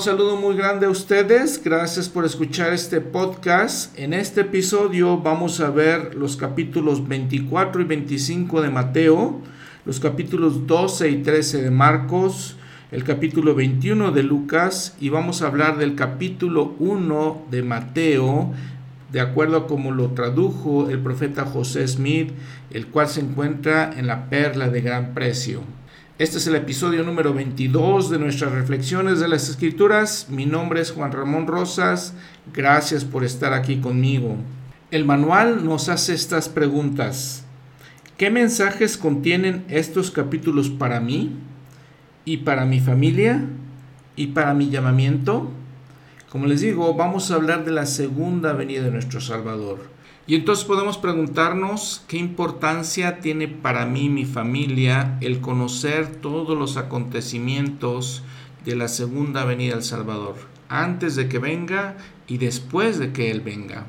Un saludo muy grande a ustedes. Gracias por escuchar este podcast. En este episodio vamos a ver los capítulos 24 y 25 de Mateo, los capítulos 12 y 13 de Marcos, el capítulo 21 de Lucas y vamos a hablar del capítulo 1 de Mateo, de acuerdo a como lo tradujo el profeta José Smith, el cual se encuentra en la perla de gran precio. Este es el episodio número 22 de nuestras reflexiones de las escrituras. Mi nombre es Juan Ramón Rosas. Gracias por estar aquí conmigo. El manual nos hace estas preguntas. ¿Qué mensajes contienen estos capítulos para mí y para mi familia y para mi llamamiento? Como les digo, vamos a hablar de la segunda venida de nuestro Salvador. Y entonces podemos preguntarnos qué importancia tiene para mí, mi familia, el conocer todos los acontecimientos de la segunda venida del Salvador, antes de que venga y después de que Él venga.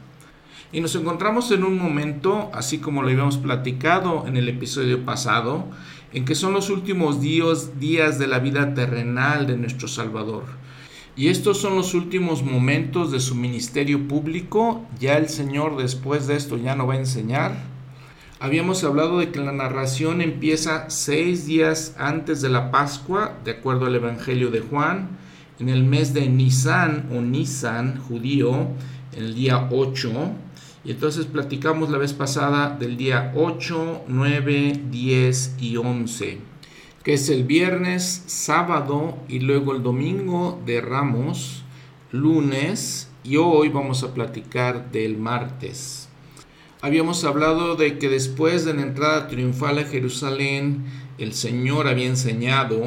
Y nos encontramos en un momento, así como lo habíamos platicado en el episodio pasado, en que son los últimos días, días de la vida terrenal de nuestro Salvador y estos son los últimos momentos de su ministerio público. Ya el Señor después de esto ya no va a enseñar. Habíamos hablado de que la narración empieza seis días antes de la Pascua, de acuerdo al Evangelio de Juan, en el mes de Nisan o Nisan judío, el día 8. Y entonces platicamos la vez pasada del día 8, 9, 10 y 11 que es el viernes, sábado y luego el domingo de Ramos, lunes y hoy vamos a platicar del martes. Habíamos hablado de que después de la entrada triunfal a Jerusalén, el Señor había enseñado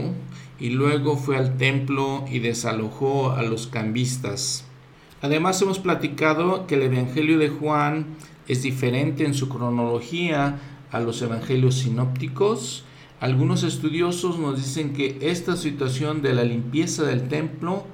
y luego fue al templo y desalojó a los cambistas. Además hemos platicado que el Evangelio de Juan es diferente en su cronología a los Evangelios sinópticos algunos estudiosos nos dicen que esta situación de la limpieza del templo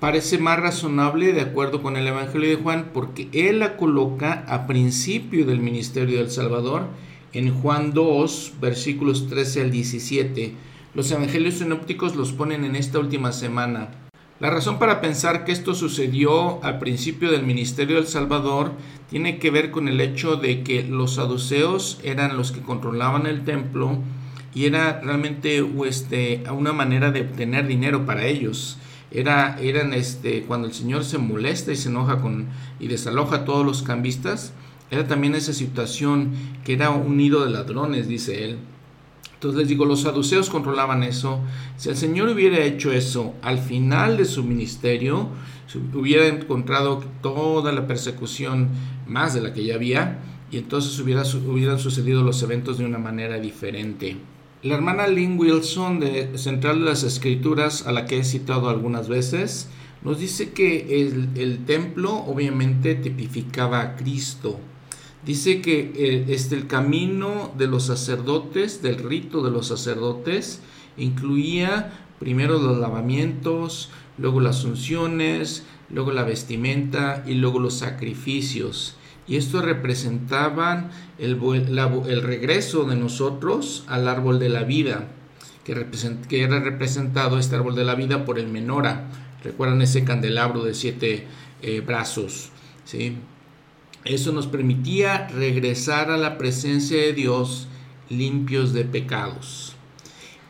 parece más razonable de acuerdo con el Evangelio de Juan porque él la coloca a principio del ministerio del Salvador en Juan 2 versículos 13 al 17. Los evangelios sinópticos los ponen en esta última semana. La razón para pensar que esto sucedió al principio del ministerio del Salvador tiene que ver con el hecho de que los saduceos eran los que controlaban el templo y era realmente este, una manera de obtener dinero para ellos. Era, eran este, cuando el Señor se molesta y se enoja con, y desaloja a todos los cambistas, era también esa situación que era un nido de ladrones, dice él. Entonces les digo, los saduceos controlaban eso. Si el Señor hubiera hecho eso al final de su ministerio, hubiera encontrado toda la persecución más de la que ya había, y entonces hubiera, hubieran sucedido los eventos de una manera diferente. La hermana Lynn Wilson de Central de las Escrituras, a la que he citado algunas veces, nos dice que el, templo obviamente tipificaba a Cristo. Dice que este, el camino de los sacerdotes, del rito de los sacerdotes, incluía primero los lavamientos, luego las unciones, luego la vestimenta y luego los sacrificios y esto representaban el, el, regreso de nosotros al árbol de la vida, que, que, era representado este árbol de la vida por el menora. Recuerdan ese candelabro de siete eh, brazos. ¿sí? Eso nos permitía regresar a la presencia de Dios limpios de pecados.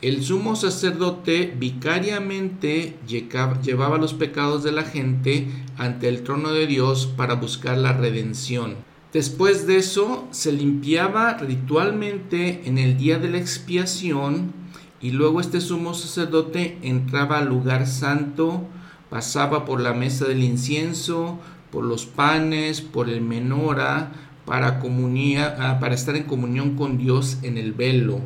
El sumo sacerdote vicariamente llevaba los pecados de la gente ante el trono de Dios para buscar la redención. Después de eso se limpiaba ritualmente en el día de la expiación y luego este sumo sacerdote entraba al lugar santo, pasaba por la mesa del incienso, por los panes, por el menora, para, ah, para estar en comunión con Dios en el velo.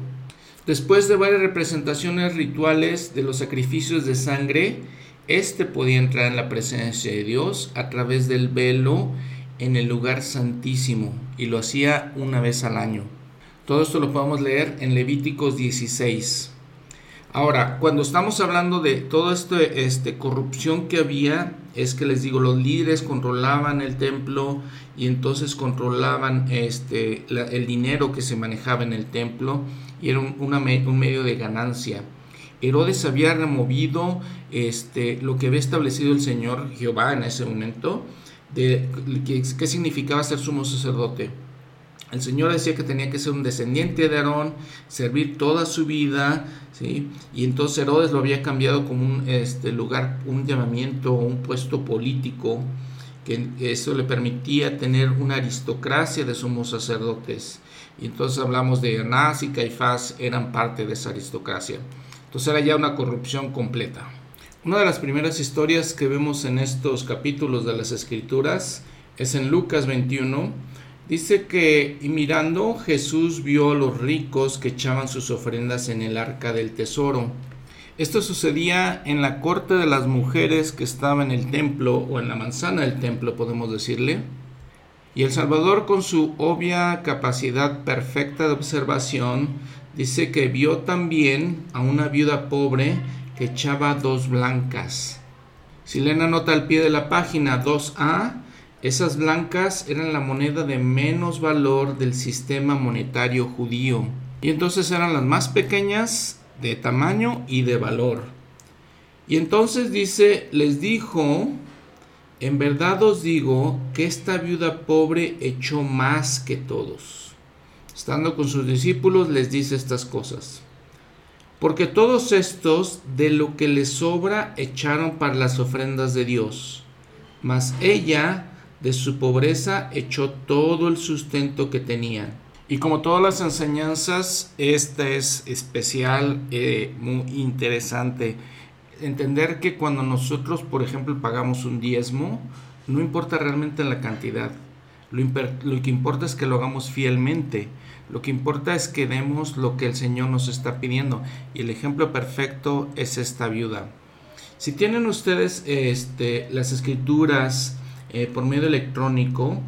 Después de varias representaciones rituales de los sacrificios de sangre, éste podía entrar en la presencia de Dios a través del velo en el lugar santísimo y lo hacía una vez al año. Todo esto lo podemos leer en Levíticos 16. Ahora, cuando estamos hablando de toda esta este, corrupción que había, es que les digo, los líderes controlaban el templo y entonces controlaban este, el dinero que se manejaba en el templo y era un, medio de ganancia. Herodes había removido este, lo que había establecido el Señor Jehová en ese momento, de qué significaba ser sumo sacerdote. El Señor decía que tenía que ser un descendiente de Aarón, servir toda su vida, ¿sí? Y entonces Herodes lo había cambiado como un este, lugar, un llamamiento, un puesto político, que eso le permitía tener una aristocracia de sumos sacerdotes. Y entonces hablamos de Anás y Caifás eran parte de esa aristocracia. Entonces era ya una corrupción completa. Una de las primeras historias que vemos en estos capítulos de las Escrituras es en Lucas 21. Dice que y mirando Jesús vio a los ricos que echaban sus ofrendas en el arca del tesoro. Esto sucedía en la corte de las mujeres que estaba en el templo o en la manzana del templo, podemos decirle. Y el Salvador, con su obvia capacidad perfecta de observación, dice que vio también a una viuda pobre que echaba dos blancas. Si leen nota al pie de la página 2a, esas blancas eran la moneda de menos valor del sistema monetario judío. Y entonces eran las más pequeñas de tamaño y de valor. Y entonces dice, les dijo, en verdad os digo que esta viuda pobre echó más que todos. Estando con sus discípulos les dice estas cosas. Porque todos estos de lo que les sobra echaron para las ofrendas de Dios. Mas ella de su pobreza echó todo el sustento que tenía. Y como todas las enseñanzas, esta es especial, eh, muy interesante entender que cuando nosotros, por ejemplo, pagamos un diezmo, no importa realmente la cantidad. Lo, que importa es que lo hagamos fielmente. Lo que importa es que demos lo que el Señor nos está pidiendo. Y el ejemplo perfecto es esta viuda. Si tienen ustedes este, las escrituras eh, por medio electrónico,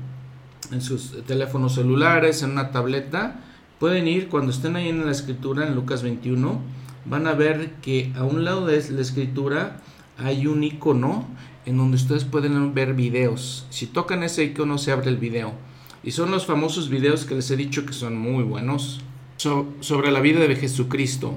en sus teléfonos celulares, en una tableta, pueden ir cuando estén ahí en la escritura, en Lucas 21, van a ver que a un lado de la escritura hay un icono en donde ustedes pueden ver videos. Si tocan ese icono se abre el video. Y son los famosos videos que les he dicho que son muy buenos sobre la vida de Jesucristo.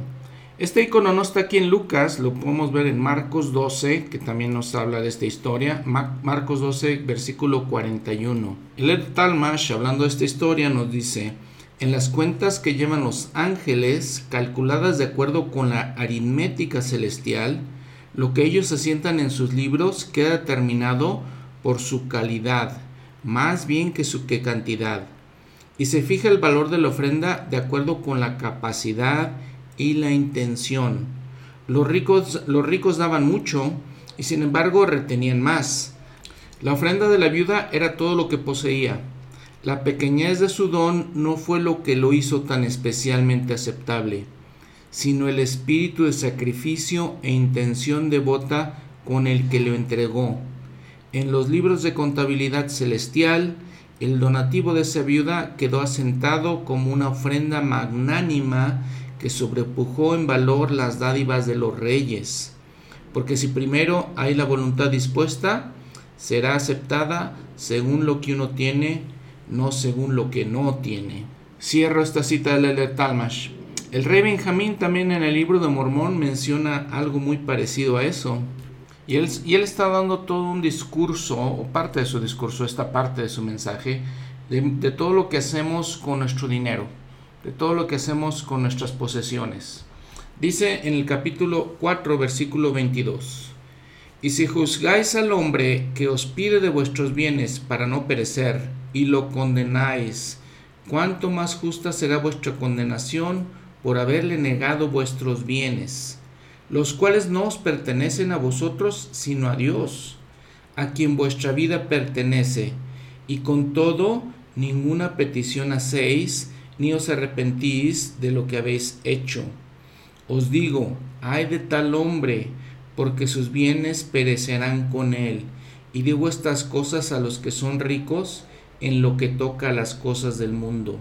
Este icono no está aquí en Lucas, lo podemos ver en Marcos 12, que también nos habla de esta historia. Marcos 12, versículo 41. El Talmash, hablando de esta historia, nos dice, en las cuentas que llevan los ángeles, calculadas de acuerdo con la aritmética celestial, lo que ellos asientan en sus libros queda determinado por su calidad, más bien que su cantidad. Y se fija el valor de la ofrenda de acuerdo con la capacidad y la intención. Los ricos daban mucho y sin embargo retenían más. La ofrenda de la viuda era todo lo que poseía la pequeñez de su don no fue lo que lo hizo tan especialmente aceptable, sino el espíritu de sacrificio e intención devota con el que lo entregó. En los libros de contabilidad celestial, el donativo de esa viuda quedó asentado como una ofrenda magnánima que sobrepujó en valor las dádivas de los reyes. Porque si primero hay la voluntad dispuesta, será aceptada según lo que uno tiene no según lo que no tiene. Cierro esta cita de Lele Talmash. El rey Benjamín también en el libro de Mormón menciona algo muy parecido a eso. Y él, y él está dando todo un discurso, o parte de su discurso, esta parte de su mensaje, de, de todo lo que hacemos con nuestro dinero, de todo lo que hacemos con nuestras posesiones. Dice en el capítulo 4, versículo 22. Y si juzgáis al hombre que os pide de vuestros bienes para no perecer, y lo condenáis, cuánto más justa será vuestra condenación por haberle negado vuestros bienes, los cuales no os pertenecen a vosotros, sino a Dios, a quien vuestra vida pertenece, y con todo ninguna petición hacéis, ni os arrepentís de lo que habéis hecho. Os digo, ay de tal hombre, porque sus bienes perecerán con él. Y digo estas cosas a los que son ricos en lo que toca a las cosas del mundo.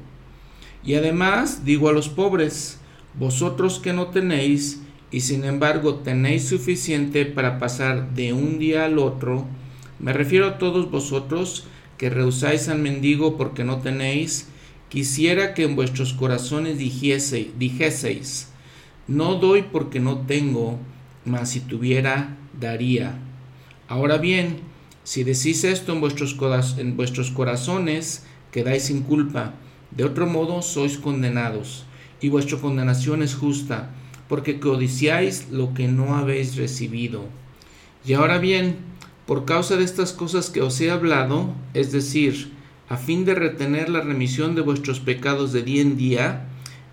Y además digo a los pobres, vosotros que no tenéis, y sin embargo tenéis suficiente para pasar de un día al otro, me refiero a todos vosotros que rehusáis al mendigo porque no tenéis, quisiera que en vuestros corazones dijese, dijeseis, No doy porque no tengo, mas si tuviera, daría. Ahora bien, si decís esto en vuestros, en vuestros corazones, quedáis sin culpa. De otro modo sois condenados, y vuestra condenación es justa, porque codiciáis lo que no habéis recibido. Y ahora bien, por causa de estas cosas que os he hablado, es decir, a fin de retener la remisión de vuestros pecados de día en día,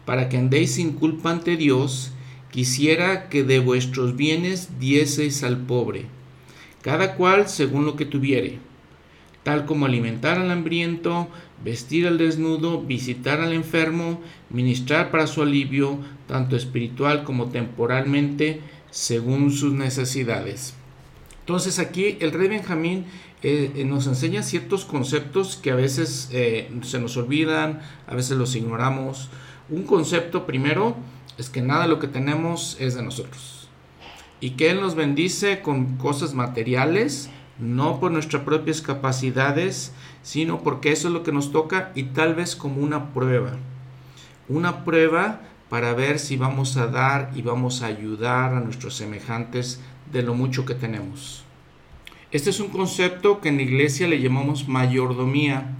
para que andéis sin culpa ante Dios, quisiera que de vuestros bienes dieseis al pobre, cada cual según lo que tuviere, tal como alimentar al hambriento, vestir al desnudo, visitar al enfermo, ministrar para su alivio, tanto espiritual como temporalmente, según sus necesidades. Entonces aquí el rey Benjamín eh, eh, nos enseña ciertos conceptos que a veces eh, se nos olvidan, a veces los ignoramos, un concepto primero es que nada de lo que tenemos es de nosotros. Y que Él nos bendice con cosas materiales, no por nuestras propias capacidades, sino porque eso es lo que nos toca y tal vez como una prueba. Una prueba para ver si vamos a dar y vamos a ayudar a nuestros semejantes de lo mucho que tenemos. Este es un concepto que en la iglesia le llamamos mayordomía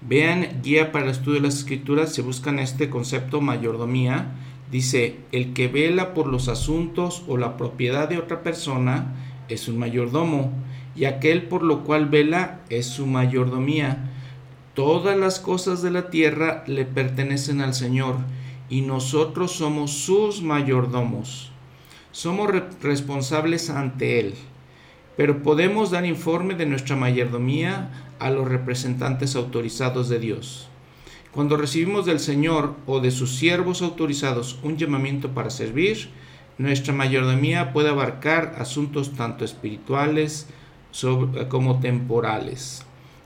Vean guía para el estudio de las escrituras, se buscan este concepto mayordomía. Dice, el que vela por los asuntos o la propiedad de otra persona es un mayordomo, y aquel por lo cual vela es su mayordomía. Todas las cosas de la tierra le pertenecen al Señor, y nosotros somos sus mayordomos. Somos responsables ante Él, pero podemos dar informe de nuestra mayordomía a los representantes autorizados de Dios. Cuando recibimos del Señor o de sus siervos autorizados un llamamiento para servir, nuestra mayordomía puede abarcar asuntos tanto espirituales como temporales.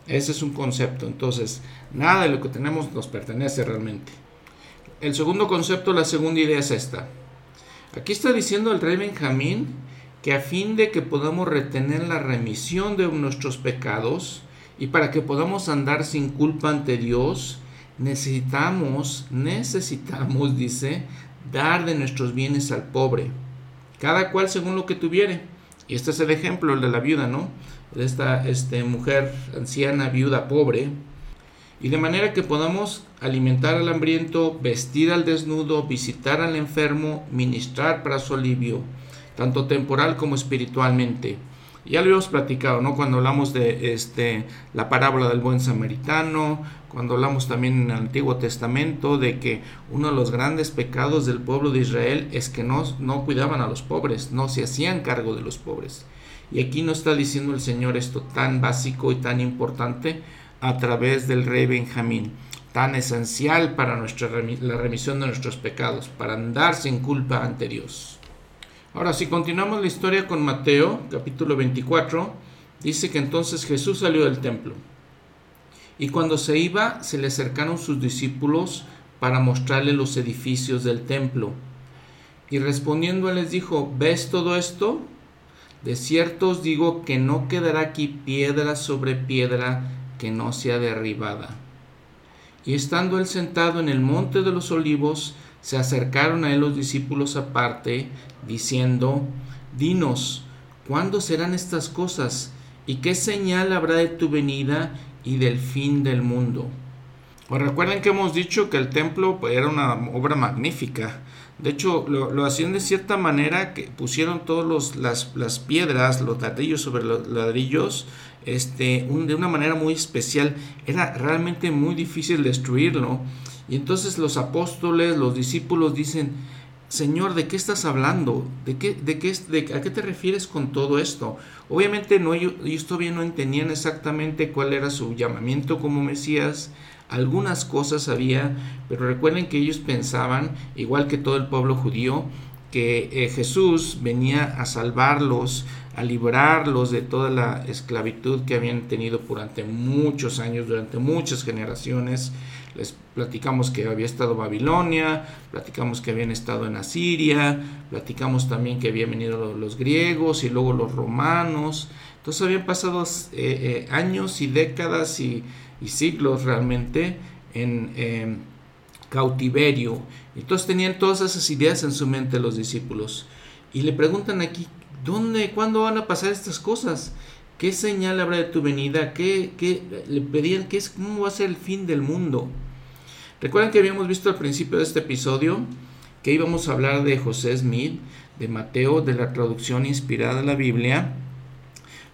Ese es un concepto. Entonces, nada de lo que tenemos nos pertenece realmente. El segundo concepto, la segunda idea es esta. Aquí está diciendo el rey Benjamín que a fin de que podamos retener la remisión de nuestros pecados, y para que podamos andar sin culpa ante Dios, necesitamos, necesitamos, dice, dar de nuestros bienes al pobre, cada cual según lo que tuviere. Y este es el ejemplo, el de la viuda, ¿no? De esta este, mujer anciana, viuda, pobre. Y de manera que podamos alimentar al hambriento, vestir al desnudo, visitar al enfermo, ministrar para su alivio, tanto temporal como espiritualmente ya lo habíamos platicado, ¿no? Cuando hablamos de este, la parábola del buen samaritano, cuando hablamos también en el Antiguo Testamento de que uno de los grandes pecados del pueblo de Israel es que no, no cuidaban a los pobres, no se hacían cargo de los pobres. Y aquí nos está diciendo el Señor esto tan básico y tan importante a través del rey Benjamín, tan esencial para nuestra, la remisión de nuestros pecados, para andar sin culpa ante Dios. Ahora, si continuamos la historia con Mateo, capítulo 24, dice que entonces Jesús salió del templo. Y cuando se iba, se le acercaron sus discípulos para mostrarle los edificios del templo. Y respondiendo les dijo, ¿ves todo esto? De cierto os digo que no quedará aquí piedra sobre piedra que no sea derribada. Y estando él sentado en el monte de los olivos, se acercaron a él los discípulos aparte, diciendo, Dinos, ¿cuándo serán estas cosas? ¿Y qué señal habrá de tu venida y del fin del mundo? Pues recuerden que hemos dicho que el templo era una obra magnífica. De hecho, lo, hacían de cierta manera que pusieron todas las, las, piedras, los ladrillos sobre los ladrillos, este, de una manera muy especial. Era realmente muy difícil destruirlo. Y entonces los apóstoles, los discípulos dicen, Señor, ¿de qué estás hablando? ¿De qué, de qué, ¿A qué te refieres con todo esto? Obviamente no, ellos, todavía no entendían exactamente cuál era su llamamiento como Mesías. Algunas cosas había, pero recuerden que ellos pensaban, igual que todo el pueblo judío, que eh, Jesús venía a salvarlos, a librarlos de toda la esclavitud que habían tenido durante muchos años, durante muchas generaciones. Les platicamos que había estado Babilonia, platicamos que habían estado en Asiria, platicamos también que habían venido los griegos y luego los romanos. Entonces habían pasado eh, eh, años y décadas y, siglos realmente en, cautiverio. Entonces tenían todas esas ideas en su mente los discípulos. Y le preguntan aquí, ¿dónde, cuándo van a pasar estas cosas? ¿Qué señal habrá de tu venida? ¿Qué, qué le pedían? ¿qué es, ¿Cómo va a ser el fin del mundo? Recuerden que habíamos visto al principio de este episodio que íbamos a hablar de José Smith, de Mateo, de la traducción inspirada de la Biblia.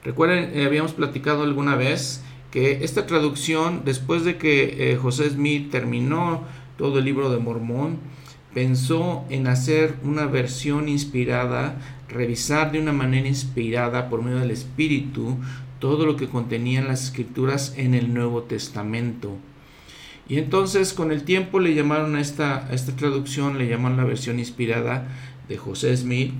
Recuerden, eh, habíamos platicado alguna vez que esta traducción, después de que eh, José Smith terminó todo el libro de Mormón, pensó en hacer una versión inspirada, revisar de una manera inspirada por medio del Espíritu todo lo que contenían las escrituras en el Nuevo Testamento. Y entonces con el tiempo le llamaron a esta, esta traducción, le llaman la versión inspirada de José Smith,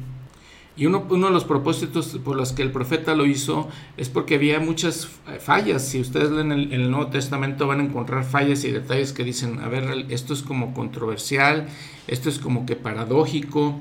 y uno, uno, de los propósitos por los que el profeta lo hizo es porque había muchas fallas. Si ustedes leen el, Nuevo Testamento van a encontrar fallas y detalles que dicen, a ver, esto es como controversial, esto es como que paradójico,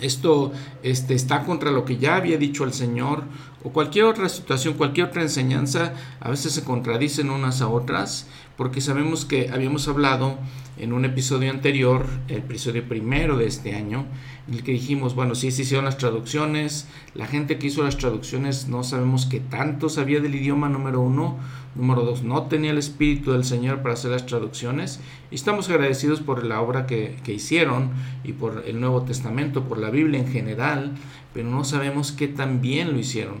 esto este, está contra lo que ya había dicho el Señor, o cualquier otra situación, cualquier otra enseñanza, a veces se contradicen unas a otras, porque sabemos que habíamos hablado en un episodio anterior, el episodio primero de este año, en el que dijimos, bueno, sí se hicieron las traducciones, la gente que hizo las traducciones no sabemos qué tanto sabía del idioma número uno, número dos, no tenía el espíritu del Señor para hacer las traducciones, y estamos agradecidos por la obra que, que hicieron y por el Nuevo Testamento, por la Biblia en general, pero no sabemos qué tan bien lo hicieron.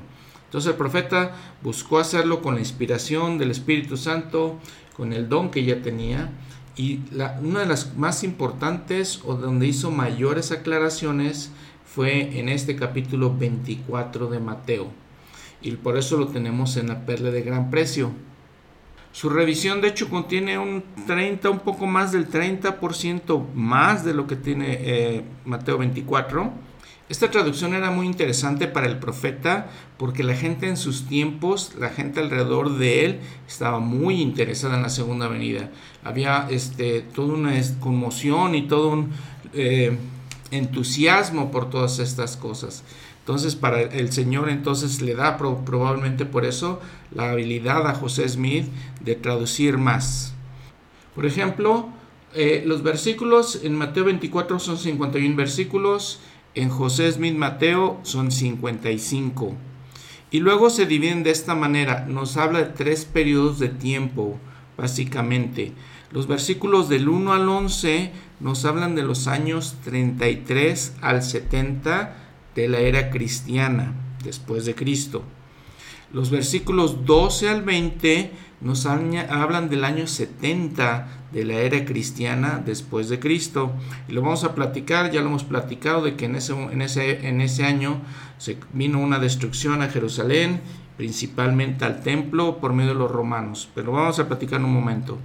Entonces el profeta buscó hacerlo con la inspiración del Espíritu Santo, con el don que ya tenía, y la, una de las más importantes o donde hizo mayores aclaraciones fue en este capítulo 24 de Mateo. Y por eso lo tenemos en la perla de gran precio. Su revisión de hecho contiene un 30, un poco más del 30% más de lo que tiene eh, Mateo 24 esta traducción era muy interesante para el profeta porque la gente en sus tiempos, la gente alrededor de él, estaba muy interesada en la segunda venida. Había este, toda una conmoción y todo un eh, entusiasmo por todas estas cosas. Entonces, para el Señor entonces le da probablemente por eso la habilidad a José Smith de traducir más. Por ejemplo, eh, los versículos en Mateo 24 son 51 versículos, en José Smith Mateo son 55. Y luego se dividen de esta manera. Nos habla de tres periodos de tiempo, básicamente. Los versículos del 1 al 11 nos hablan de los años 33 al 70 de la era cristiana, después de Cristo. Los versículos 12 al 20 nos hablan del año 70 de la era cristiana después de Cristo. Y lo vamos a platicar, ya lo hemos platicado, de que en ese, en ese, en ese año se vino una destrucción a Jerusalén, principalmente al templo por medio de los romanos. Pero vamos a platicar en un momento.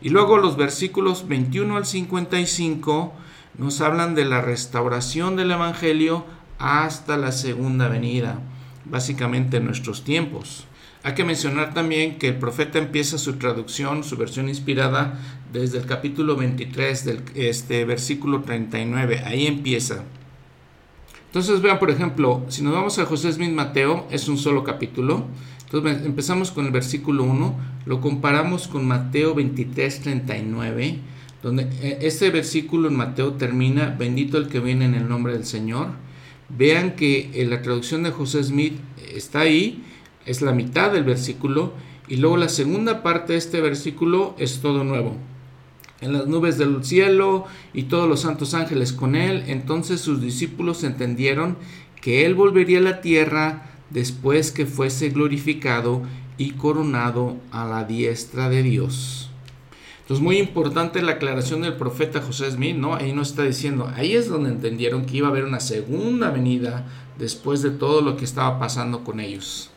Y luego los versículos 21 al 55 nos hablan de la restauración del Evangelio hasta la segunda venida, básicamente en nuestros tiempos. Hay que mencionar también que el profeta empieza su traducción, su versión inspirada, desde el capítulo 23 del este, versículo 39. Ahí empieza. Entonces vean, por ejemplo, si nos vamos a José Smith Mateo, es un solo capítulo. Entonces empezamos con el versículo 1, lo comparamos con Mateo 23, 39, donde eh, este versículo en Mateo termina, bendito el que viene en el nombre del Señor. Vean que en la traducción de José Smith está ahí es la mitad del versículo y luego la segunda parte de este versículo es todo nuevo. En las nubes del cielo y todos los santos ángeles con él, entonces sus discípulos entendieron que él volvería a la tierra después que fuese glorificado y coronado a la diestra de Dios. Entonces, muy importante la aclaración del profeta José Smith, ¿no? Ahí no está diciendo, ahí es donde entendieron que iba a haber una segunda venida después de todo lo que estaba pasando con ellos.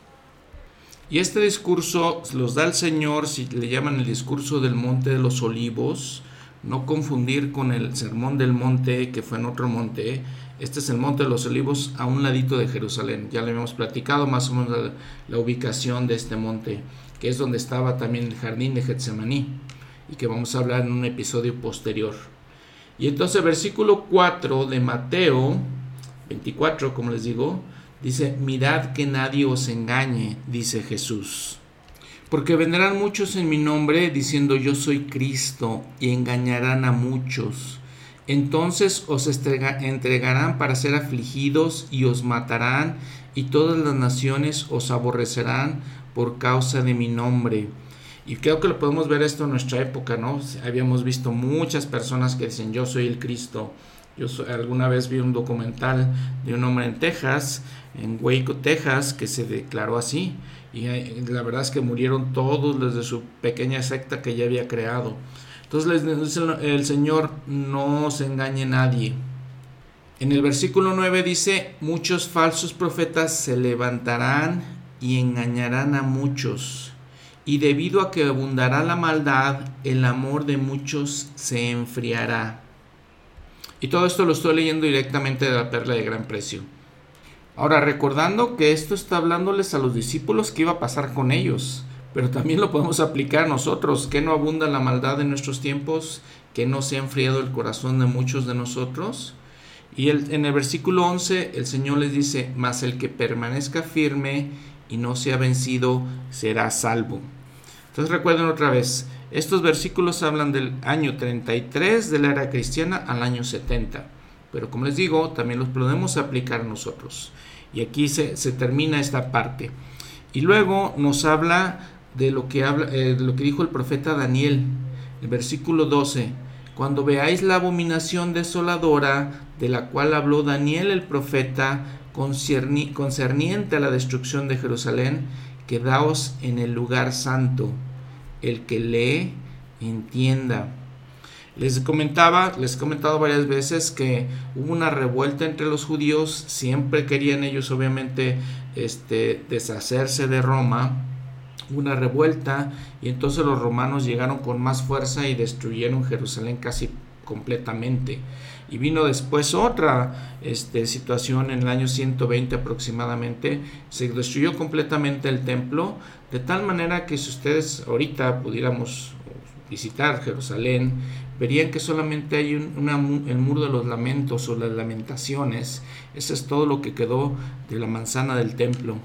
Y este discurso los da el Señor, si le llaman el discurso del Monte de los Olivos, no confundir con el Sermón del Monte, que fue en otro monte. Este es el Monte de los Olivos a un ladito de Jerusalén. Ya le habíamos platicado más o menos la, ubicación de este monte, que es donde estaba también el jardín de Getsemaní, y que vamos a hablar en un episodio posterior. Y entonces versículo 4 de Mateo 24, como les digo, Dice, mirad que nadie os engañe, dice Jesús. Porque vendrán muchos en mi nombre diciendo yo soy Cristo y engañarán a muchos. Entonces os entregarán para ser afligidos y os matarán y todas las naciones os aborrecerán por causa de mi nombre. Y creo que lo podemos ver esto en nuestra época, ¿no? Habíamos visto muchas personas que dicen yo soy el Cristo. Yo alguna vez vi un documental de un hombre en Texas, en Waco, Texas, que se declaró así. Y eh, la verdad es que murieron todos los de su pequeña secta que ya había creado. Entonces les dice el Señor, no se engañe nadie. En el versículo 9 dice, muchos falsos profetas se levantarán y engañarán a muchos. Y debido a que abundará la maldad, el amor de muchos se enfriará. Y todo esto lo estoy leyendo directamente de la perla de gran precio. Ahora, recordando que esto está hablándoles a los discípulos que iba a pasar con ellos pero también lo podemos aplicar a nosotros, que no abunda la maldad en nuestros tiempos, que no se ha enfriado el corazón de muchos de nosotros. Y en el versículo 11 el Señor les dice, mas el que permanezca firme y no sea vencido será salvo. Entonces recuerden otra vez, estos versículos hablan del año 33 de la era cristiana al año 70. Pero como les digo, también los podemos aplicar nosotros. Y aquí se, termina esta parte. Y luego nos habla de lo que, habla, eh, lo que dijo el profeta Daniel, el versículo 12. Cuando veáis la abominación desoladora de la cual habló Daniel el profeta concerniente a la destrucción de Jerusalén, quedaos en el lugar santo. El que lee, entienda. Les comentaba, les he comentado varias veces que hubo una revuelta entre los judíos, siempre querían ellos obviamente este, deshacerse de Roma, una revuelta y entonces los romanos llegaron con más fuerza y destruyeron Jerusalén casi completamente. Y vino después otra este, situación en el año 120 aproximadamente, se destruyó completamente el templo, de tal manera que si ustedes ahorita pudiéramos visitar Jerusalén, verían que solamente hay un, el muro de los lamentos o las lamentaciones, eso es todo lo que quedó de la manzana del templo.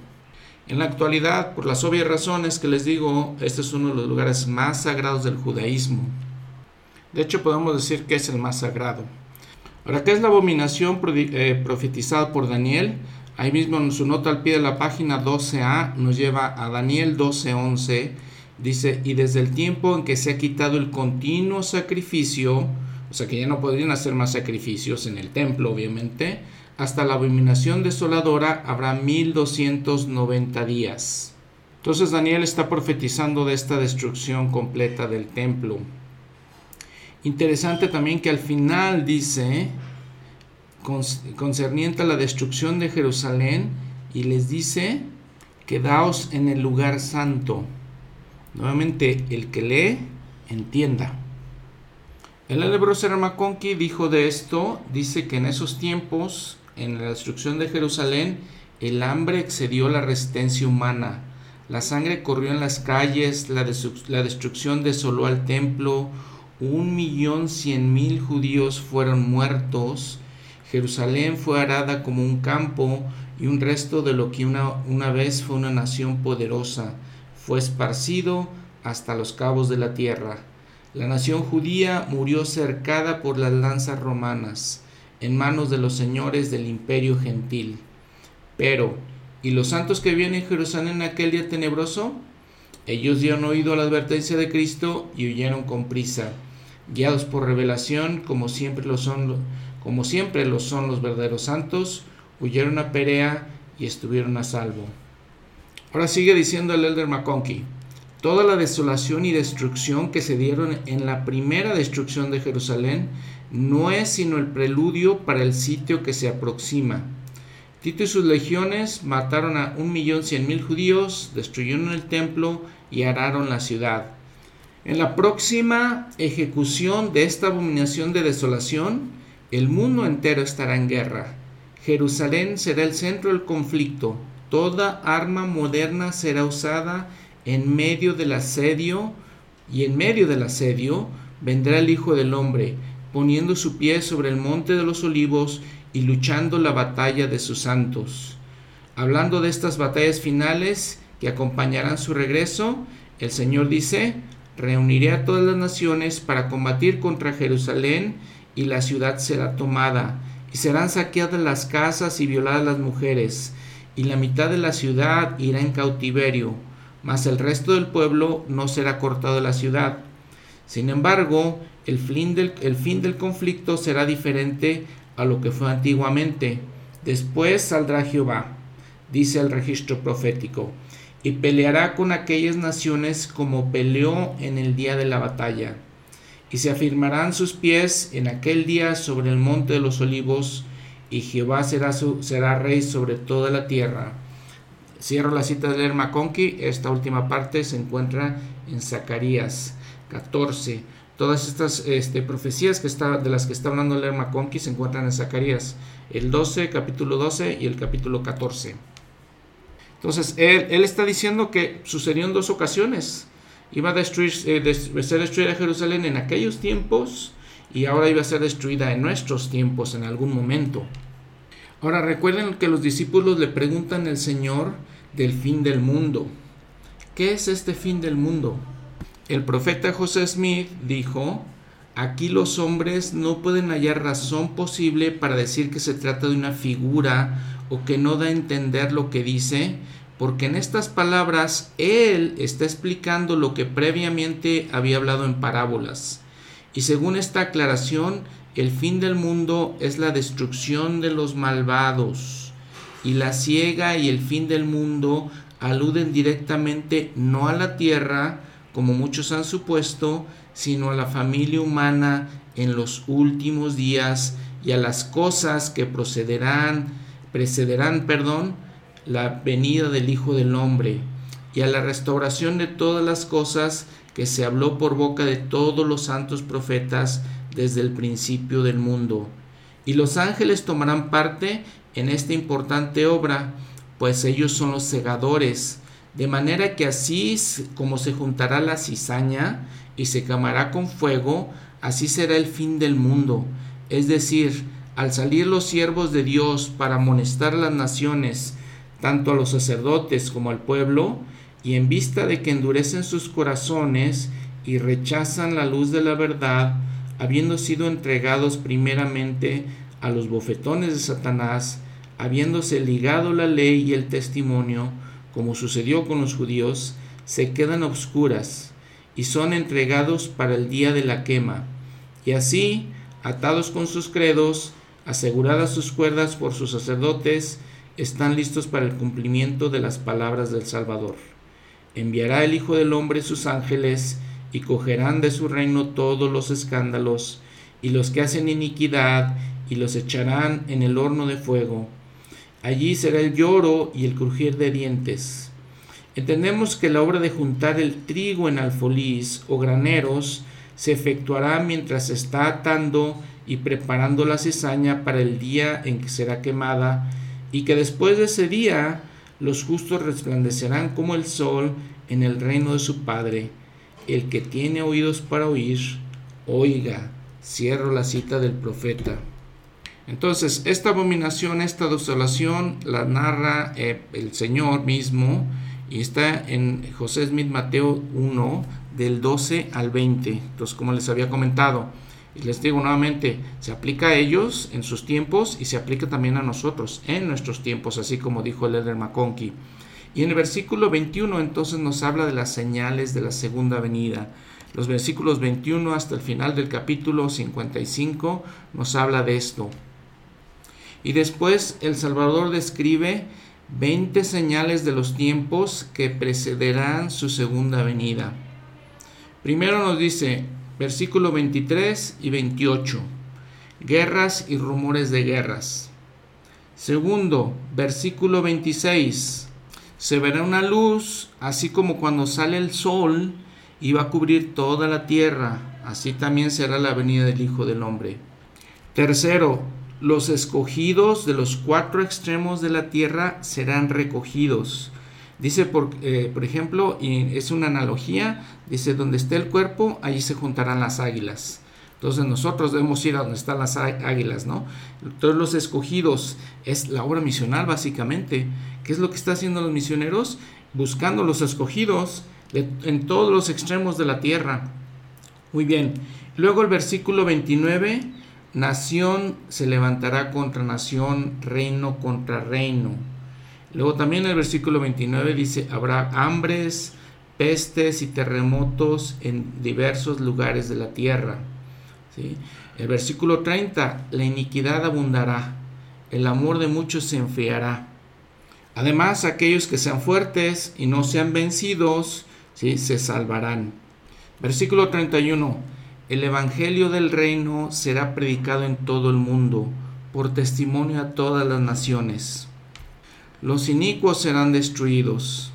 En la actualidad, por las obvias razones que les digo, este es uno de los lugares más sagrados del judaísmo. De hecho, podemos decir que es el más sagrado. Ahora, ¿qué es la abominación eh, profetizada por Daniel? Ahí mismo en su nota al pie de la página 12a nos lleva a Daniel 12:11. Dice, y desde el tiempo en que se ha quitado el continuo sacrificio, o sea que ya no podrían hacer más sacrificios en el templo, obviamente, hasta la abominación desoladora habrá 1290 días. Entonces Daniel está profetizando de esta destrucción completa del templo. Interesante también que al final dice, concerniente a la destrucción de Jerusalén, y les dice, quedaos en el lugar santo. Nuevamente, el que lee, entienda. El hebreo Seramaconqui dijo de esto, dice que en esos tiempos en la destrucción de Jerusalén, el hambre excedió la resistencia humana. La sangre corrió en las calles, la, destrucción desoló al templo, un millón cien mil judíos fueron muertos, Jerusalén fue arada como un campo y un resto de lo que una, una vez fue una nación poderosa fue esparcido hasta los cabos de la tierra. La nación judía murió cercada por las lanzas romanas en manos de los señores del imperio gentil. Pero, ¿y los santos que vienen en Jerusalén en aquel día tenebroso? Ellos dieron oído a la advertencia de Cristo y huyeron con prisa, guiados por revelación, como siempre lo son, como siempre lo son los verdaderos santos, huyeron a Perea y estuvieron a salvo. Ahora sigue diciendo el elder McConkie, toda la desolación y destrucción que se dieron en la primera destrucción de Jerusalén no es sino el preludio para el sitio que se aproxima. Tito y sus legiones mataron a un millón cien mil judíos, destruyeron el templo y araron la ciudad. En la próxima ejecución de esta abominación de desolación, el mundo entero estará en guerra. Jerusalén será el centro del conflicto. Toda arma moderna será usada en medio del asedio y en medio del asedio vendrá el Hijo del Hombre poniendo su pie sobre el monte de los olivos y luchando la batalla de sus santos. Hablando de estas batallas finales que acompañarán su regreso, El Señor dice, reuniré a todas las naciones para combatir contra Jerusalén y la ciudad será tomada, y serán saqueadas las casas y violadas las mujeres, y la mitad de la ciudad irá en cautiverio, mas el resto del pueblo no será cortado de la ciudad. Sin embargo, el fin del, el fin del conflicto será diferente a lo que fue antiguamente. Después saldrá Jehová, dice el registro profético, y peleará con aquellas naciones como peleó en el día de la batalla. Y se afirmarán sus pies en aquel día sobre el monte de los olivos, y Jehová será, su, será rey sobre toda la tierra. Cierro la cita de leer McConkie. Esta última parte se encuentra en Zacarías 14. Todas estas este, profecías que está, de las que está hablando leer McConkie se encuentran en Zacarías, el 12, capítulo 12 y el capítulo 14. Entonces, él, él está diciendo que sucedió en dos ocasiones. Iba a destruir, eh, ser destruida Jerusalén en aquellos tiempos y ahora iba a ser destruida en nuestros tiempos en algún momento. Ahora recuerden que los discípulos le preguntan al Señor del fin del mundo. ¿Qué es este fin del mundo? El profeta José Smith dijo, aquí los hombres no pueden hallar razón posible para decir que se trata de una figura o que no da a entender lo que dice, porque en estas palabras él está explicando lo que previamente había hablado en parábolas. Y según esta aclaración, el fin del mundo es la destrucción de los malvados y la ciega y el fin del mundo aluden directamente no a la tierra, como muchos han supuesto, sino a la familia humana en los últimos días y a las cosas que procederán, precederán, perdón, la venida del Hijo del Hombre y a la restauración de todas las cosas que se habló por boca de todos los santos profetas desde el principio del mundo. Y los ángeles tomarán parte en esta importante obra, pues ellos son los segadores, de manera que así como se juntará la cizaña y se quemará con fuego, así será el fin del mundo. Es decir, al salir los siervos de Dios para amonestar las naciones, tanto a los sacerdotes como al pueblo, y en vista de que endurecen sus corazones y rechazan la luz de la verdad, habiendo sido entregados primeramente a los bofetones de Satanás, habiéndose ligado la ley y el testimonio, como sucedió con los judíos, se quedan obscuras y son entregados para el día de la quema. Y así, atados con sus credos, aseguradas sus cuerdas por sus sacerdotes, están listos para el cumplimiento de las palabras del Salvador. Enviará el Hijo del Hombre sus ángeles, y cogerán de su reino todos los escándalos y los que hacen iniquidad y los echarán en el horno de fuego. Allí será el lloro y el crujir de dientes. Entendemos que la obra de juntar el trigo en alfolís o graneros se efectuará mientras se está atando y preparando la cizaña para el día en que será quemada, y que después de ese día los justos resplandecerán como el sol en el reino de su Padre el que tiene oídos para oír, oiga. Cierro la cita del profeta. Entonces, esta abominación, esta desolación, la narra eh, el Señor mismo y está en José Smith Mateo 1, del 12 al 20. Entonces, como les había comentado, les digo nuevamente, se aplica a ellos en sus tiempos y se aplica también a nosotros en nuestros tiempos, así como dijo el Elder McConkie. Y en el versículo 21 entonces nos habla de las señales de la segunda venida. Los versículos 21 hasta el final del capítulo 55 nos habla de esto. Y después el Salvador describe 20 señales de los tiempos que precederán su segunda venida. Primero nos dice, versículo 23 y 28, guerras y rumores de guerras. Segundo, versículo 26, se verá una luz, así como cuando sale el sol y va a cubrir toda la tierra, así también será la venida del Hijo del Hombre. Tercero, los escogidos de los cuatro extremos de la tierra serán recogidos. Dice, por, eh, por ejemplo, y es una analogía, dice, donde esté el cuerpo, allí se juntarán las águilas. Entonces nosotros debemos ir a donde están las águilas, ¿no? Todos los escogidos es la obra misional básicamente. ¿Qué es lo que están haciendo los misioneros? Buscando los escogidos, en todos los extremos de la tierra. Muy bien. Luego el versículo 29, nación se levantará contra nación, reino contra reino. Luego también el versículo 29 dice, habrá hambres, pestes y terremotos en diversos lugares de la tierra. El versículo 30, la iniquidad abundará, el amor de muchos se enfriará. Además, aquellos que sean fuertes y no sean vencidos, ¿sí? se salvarán. Versículo 31, el Evangelio del reino será predicado en todo el mundo, por testimonio a todas las naciones. Los inicuos serán destruidos.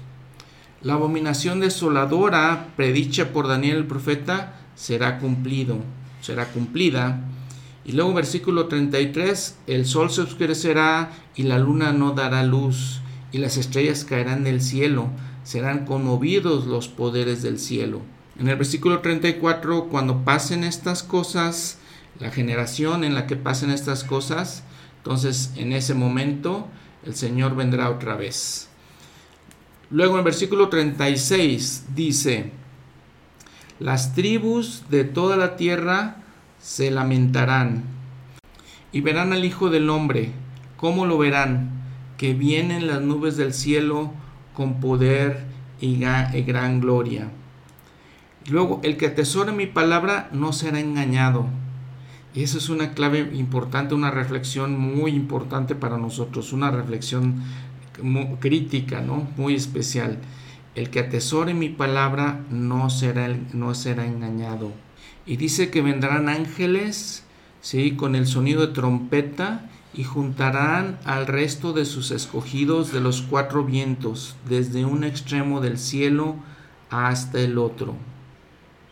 La abominación desoladora predicha por Daniel el profeta será cumplido será cumplida. Y luego versículo 33, el sol se oscurecerá y la luna no dará luz, y las estrellas caerán del cielo, serán conmovidos los poderes del cielo. En el versículo 34, cuando pasen estas cosas, la generación en la que pasen estas cosas, entonces en ese momento el Señor vendrá otra vez. Luego en el versículo 36 dice, las tribus de toda la tierra se lamentarán y verán al Hijo del Hombre. ¿Cómo lo verán? Que vienen las nubes del cielo con poder y gran gloria. Luego, el que atesore mi palabra no será engañado. Eso es una clave importante, una reflexión muy importante para nosotros, una reflexión crítica, ¿no? Muy especial. El que atesore mi palabra no será, no será engañado. Y dice que vendrán ángeles, ¿sí? Con el sonido de trompeta y juntarán al resto de sus escogidos de los cuatro vientos, desde un extremo del cielo hasta el otro.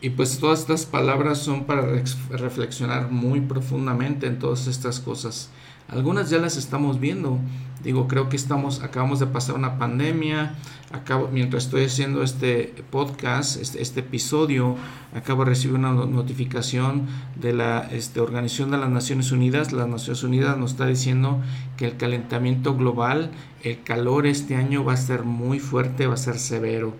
Y pues todas estas palabras son para reflexionar muy profundamente en todas estas cosas. Algunas ya las estamos viendo. Digo, creo que estamos, acabamos de pasar una pandemia. Acabo, mientras estoy haciendo este podcast, este, este episodio, acabo de recibir una notificación de la este, Organización de las Naciones Unidas. Las Naciones Unidas nos está diciendo que el calentamiento global, el calor este año va a ser muy fuerte, va a ser severo.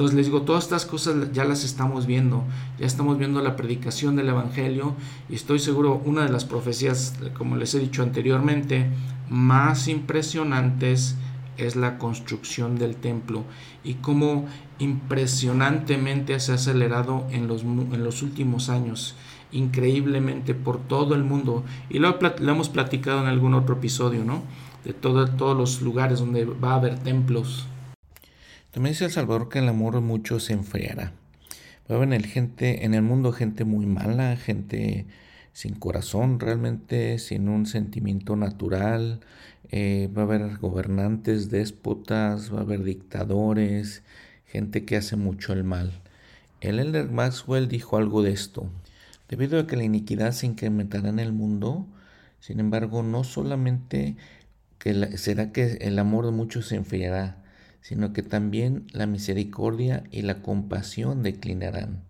Entonces les digo, todas estas cosas ya las estamos viendo, ya estamos viendo la predicación del Evangelio y estoy seguro una de las profecías, como les he dicho anteriormente, más impresionantes es la construcción del templo y cómo impresionantemente se ha acelerado en los, en los últimos años, increíblemente por todo el mundo. Y lo, hemos platicado en algún otro episodio, ¿no? De todo, todos los lugares donde va a haber templos. También dice el Salvador que el amor de muchos se enfriará. Va a haber gente, en el mundo gente muy mala, gente sin corazón, realmente sin un sentimiento natural. Eh, va a haber gobernantes, déspotas, va a haber dictadores, gente que hace mucho el mal. El Elder Maxwell dijo algo de esto. Debido a que la iniquidad se incrementará en el mundo, sin embargo, no solamente que será que el amor de muchos se enfriará, sino que también la misericordia y la compasión declinarán.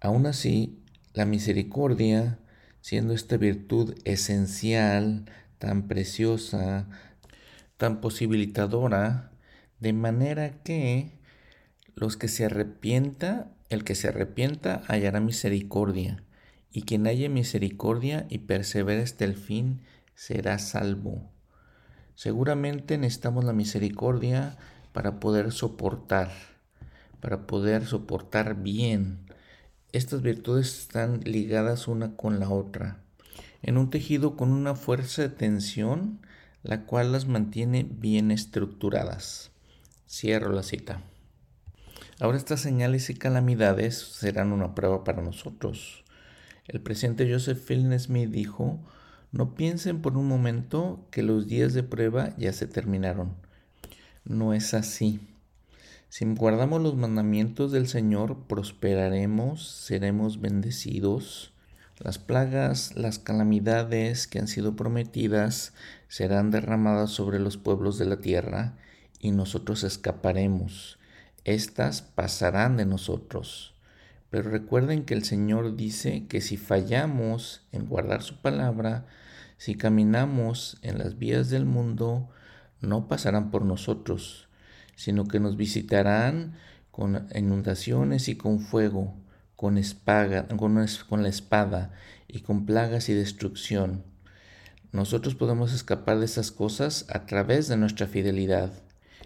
Aún así, la misericordia, siendo esta virtud esencial, tan preciosa, tan posibilitadora, de manera que los que se arrepienta, el que se arrepienta hallará misericordia, y quien haya misericordia y persevere hasta el fin será salvo. Seguramente necesitamos la misericordia para poder soportar, para poder soportar bien. Estas virtudes están ligadas una con la otra, en un tejido con una fuerza de tensión, la cual las mantiene bien estructuradas. Cierro la cita. Ahora estas señales y calamidades serán una prueba para nosotros. El presidente Joseph Fielding Smith dijo, no piensen por un momento que los días de prueba ya se terminaron. No es así. Si guardamos los mandamientos del Señor, prosperaremos, seremos bendecidos. Las plagas, las calamidades que han sido prometidas serán derramadas sobre los pueblos de la tierra y nosotros escaparemos. Estas pasarán de nosotros. Pero recuerden que el Señor dice que si fallamos en guardar su palabra, si caminamos en las vías del mundo, no pasarán por nosotros, sino que nos visitarán con inundaciones y con fuego, con, espada, con, la espada y con plagas y destrucción. Nosotros podemos escapar de esas cosas a través de nuestra fidelidad.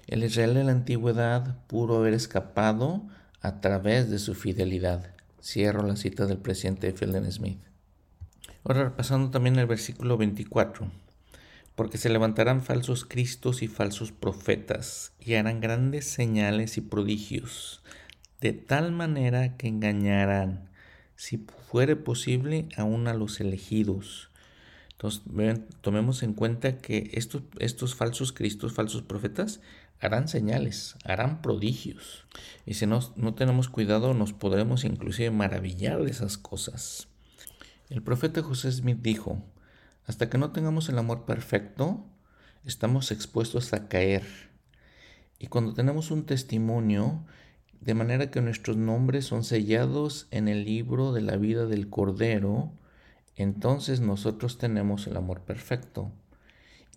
El Israel de la antigüedad pudo haber escapado a través de su fidelidad. Cierro la cita del presidente Felden Smith. Ahora repasando también el versículo 24. Porque se levantarán falsos cristos y falsos profetas y harán grandes señales y prodigios, de tal manera que engañarán, si fuere posible, aún a los elegidos. Entonces, tomemos en cuenta que estos, estos falsos cristos, falsos profetas, harán señales, harán prodigios. Y si no, no tenemos cuidado, nos podremos inclusive maravillar de esas cosas. El profeta José Smith dijo, hasta que no tengamos el amor perfecto, estamos expuestos a caer. Y cuando tenemos un testimonio, de manera que nuestros nombres son sellados en el libro de la vida del Cordero, entonces nosotros tenemos el amor perfecto.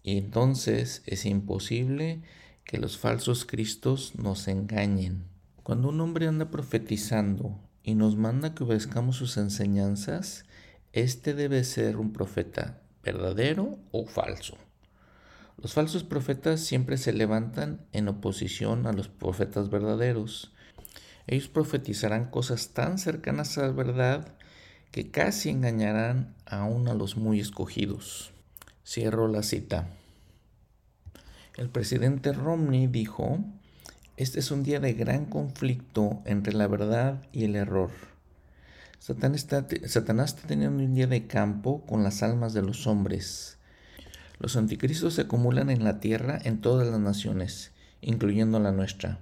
Y entonces es imposible que los falsos cristos nos engañen. Cuando un hombre anda profetizando y nos manda que obedezcamos sus enseñanzas, este debe ser un profeta verdadero o falso. Los falsos profetas siempre se levantan en oposición a los profetas verdaderos. Ellos profetizarán cosas tan cercanas a la verdad que casi engañarán aún a los muy escogidos. Cierro la cita. El presidente Romney dijo, este es un día de gran conflicto entre la verdad y el error. Satanás está, Satanás está teniendo un día de campo con las almas de los hombres. Los anticristos se acumulan en la tierra en todas las naciones, incluyendo la nuestra.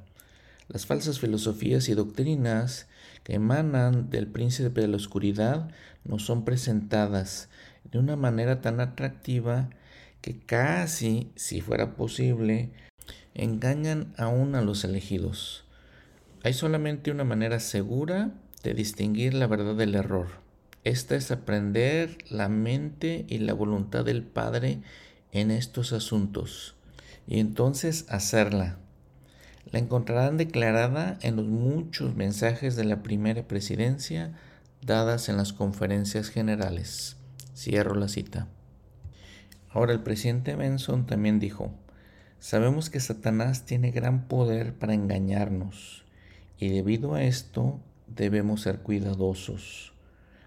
Las falsas filosofías y doctrinas que emanan del príncipe de la oscuridad nos son presentadas de una manera tan atractiva que casi, si fuera posible, engañan aún a los elegidos. Hay solamente una manera segura de distinguir la verdad del error. Esta es aprender la mente y la voluntad del Padre en estos asuntos y entonces hacerla. La encontrarán declarada en los muchos mensajes de la primera presidencia dadas en las conferencias generales. Cierro la cita. Ahora el presidente Benson también dijo, sabemos que Satanás tiene gran poder para engañarnos y debido a esto debemos ser cuidadosos.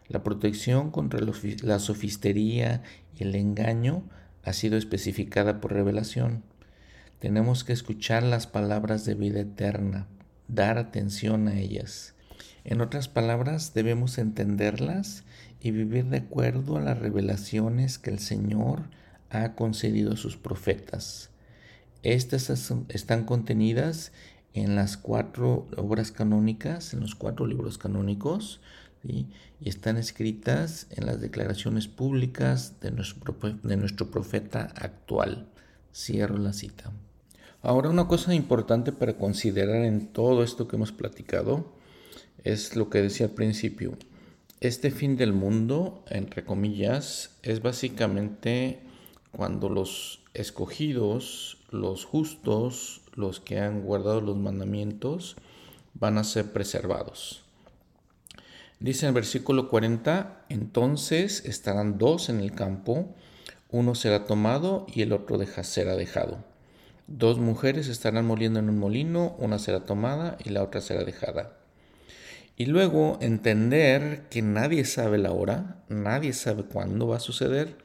La protección contra la sofistería y el engaño ha sido especificada por revelación. Tenemos que escuchar las palabras de vida eterna, dar atención a ellas. En otras palabras, debemos entenderlas y vivir de acuerdo a las revelaciones que el Señor ha concedido a sus profetas. Estas están contenidas en las cuatro obras canónicas, en los cuatro libros canónicos, y están escritas en las declaraciones públicas de nuestro, de nuestro profeta actual. Cierro la cita. Ahora una cosa importante para considerar en todo esto que hemos platicado es lo que decía al principio. Este fin del mundo, entre comillas, es básicamente cuando los escogidos, los justos, los que han guardado los mandamientos, van a ser preservados. Dice en el versículo 40, entonces estarán dos en el campo, uno será tomado y el otro será dejado. Dos mujeres estarán moliendo en un molino, una será tomada y la otra será dejada. Y luego entender que nadie sabe la hora, nadie sabe cuándo va a suceder,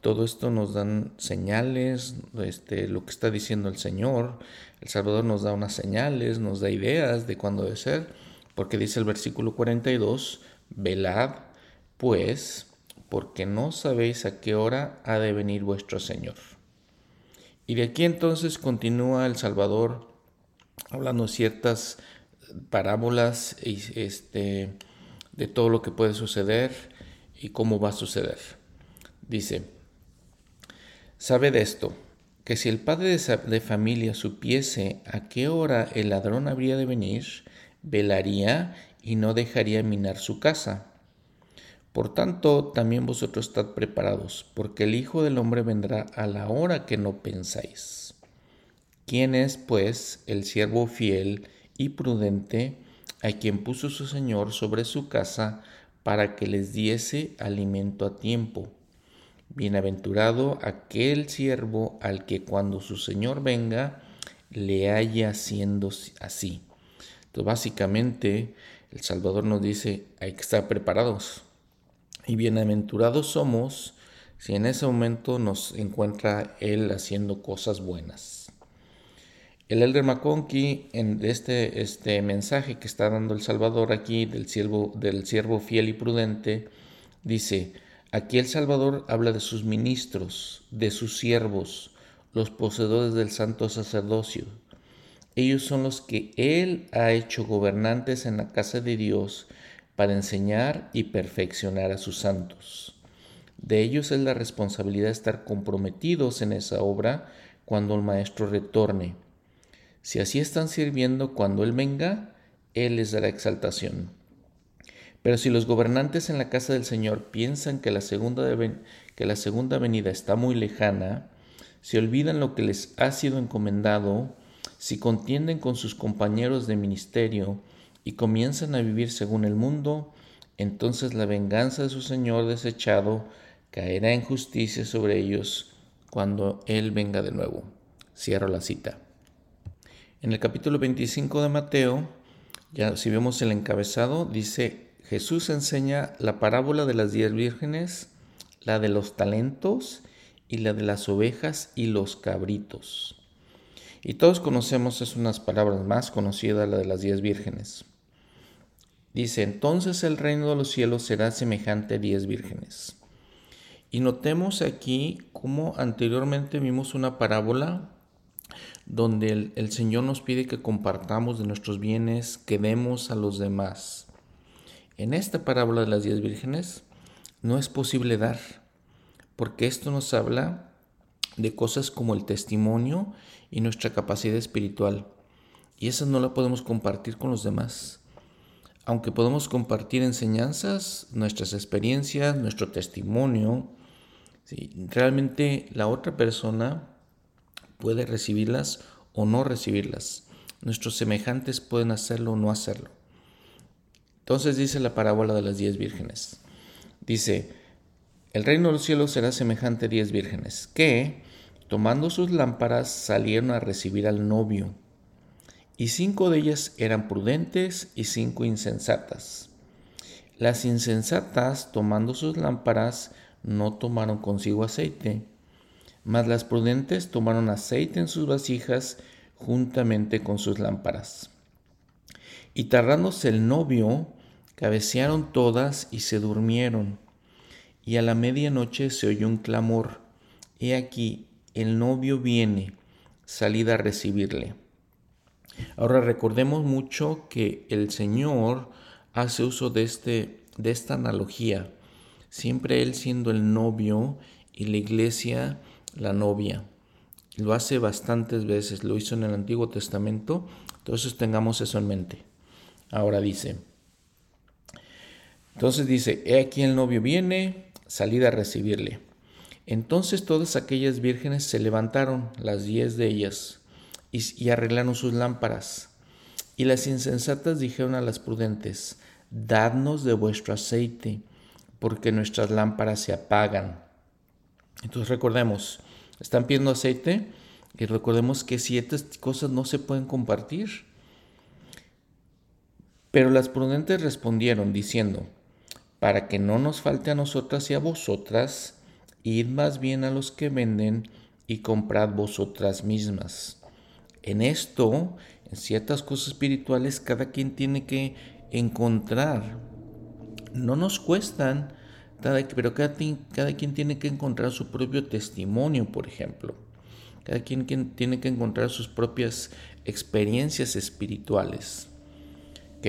todo esto nos dan señales, este, lo que está diciendo el Señor. El Salvador nos da unas señales, nos da ideas de cuándo debe ser, porque dice el versículo 42, velad pues, porque no sabéis a qué hora ha de venir vuestro Señor. Y de aquí entonces continúa el Salvador hablando ciertas parábolas este, de todo lo que puede suceder y cómo va a suceder. Dice, Sabe de esto, que si el padre de familia supiese a qué hora el ladrón habría de venir, velaría y no dejaría minar su casa. Por tanto, también vosotros estad preparados, porque el Hijo del Hombre vendrá a la hora que no pensáis. ¿Quién es, pues, el siervo fiel y prudente, a quien puso su Señor sobre su casa para que les diese alimento a tiempo. Bienaventurado aquel siervo al que cuando su Señor venga le haya haciendo así. Entonces básicamente el Salvador nos dice hay que estar preparados. Y bienaventurados somos si en ese momento nos encuentra Él haciendo cosas buenas. El Elder McConkie, en este, este mensaje que está dando el Salvador aquí del siervo, del siervo fiel y prudente, dice, aquí el Salvador habla de sus ministros, de sus siervos, los poseedores del santo sacerdocio. Ellos son los que Él ha hecho gobernantes en la casa de Dios para enseñar y perfeccionar a sus santos. De ellos es la responsabilidad estar comprometidos en esa obra cuando el Maestro retorne si así están sirviendo cuando Él venga, Él les dará exaltación. Pero si los gobernantes en la casa del Señor piensan que la segunda, que la segunda venida está muy lejana, si olvidan lo que les ha sido encomendado, si contienden con sus compañeros de ministerio y comienzan a vivir según el mundo, entonces la venganza de su Señor desechado caerá en justicia sobre ellos cuando Él venga de nuevo. Cierro la cita. En el capítulo 25 de Mateo, ya si vemos el encabezado, dice, Jesús enseña la parábola de las diez vírgenes, la de los talentos y la de las ovejas y los cabritos. Y todos conocemos, es unas palabras más conocidas, la de las diez vírgenes. Dice, entonces el reino de los cielos será semejante a diez vírgenes. Y notemos aquí cómo anteriormente vimos una parábola donde el, Señor nos pide que compartamos de nuestros bienes, que demos a los demás. En esta parábola de las diez vírgenes no es posible dar, porque esto nos habla de cosas como el testimonio y nuestra capacidad espiritual. Y esa no la podemos compartir con los demás. Aunque podemos compartir enseñanzas, nuestras experiencias, nuestro testimonio, realmente la otra persona puede recibirlas o no recibirlas. Nuestros semejantes pueden hacerlo o no hacerlo. Entonces dice la parábola de las diez vírgenes. Dice, el reino de los cielos será semejante a diez vírgenes, que, tomando sus lámparas, salieron a recibir al novio. Y cinco de ellas eran prudentes y cinco insensatas. Las insensatas, tomando sus lámparas, no tomaron consigo aceite mas las prudentes tomaron aceite en sus vasijas juntamente con sus lámparas. Y tardándose el novio, cabecearon todas y se durmieron. Y a la medianoche se oyó un clamor. He aquí, el novio viene, salida a recibirle. Ahora recordemos mucho que el Señor hace uso de, este, de esta analogía, siempre Él siendo el novio y la iglesia la novia. Lo hace bastantes veces, lo hizo en el Antiguo Testamento, entonces tengamos eso en mente. Ahora dice, entonces dice, he aquí el novio viene, salida a recibirle. Entonces todas aquellas vírgenes se levantaron, las diez de ellas, y, y arreglaron sus lámparas. Y las insensatas dijeron a las prudentes, dadnos de vuestro aceite, porque nuestras lámparas se apagan. Entonces recordemos, están pidiendo aceite y recordemos que siete cosas no se pueden compartir. Pero las prudentes respondieron diciendo, para que no nos falte a nosotras y a vosotras, id más bien a los que venden y comprad vosotras mismas. En esto, en ciertas cosas espirituales, cada quien tiene que encontrar. No nos cuestan pero cada, cada quien tiene que encontrar su propio testimonio, por ejemplo. Cada quien, tiene que encontrar sus propias experiencias espirituales. Ok,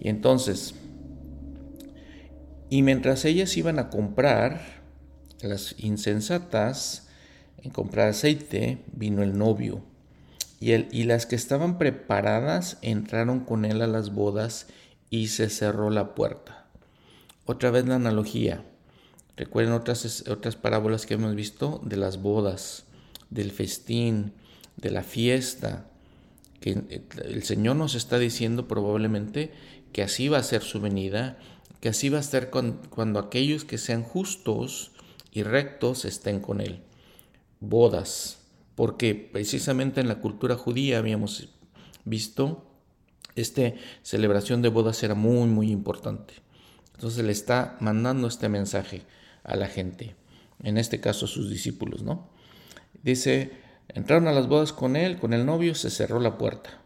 y entonces, y mientras ellas iban a comprar, las insensatas, en comprar aceite, vino el novio. Y, él, y las que estaban preparadas entraron con él a las bodas y se cerró la puerta. Otra vez la analogía. Recuerden otras, otras parábolas que hemos visto de las bodas, del festín, de la fiesta. que el Señor nos está diciendo probablemente que así va a ser su venida, que así va a ser cuando aquellos que sean justos y rectos estén con Él. Bodas, porque precisamente en la cultura judía habíamos visto, esta celebración de bodas era muy, muy importante. Entonces le está mandando este mensaje a la gente, en este caso a sus discípulos, ¿no? Dice, entraron a las bodas con él, con el novio, se cerró la puerta.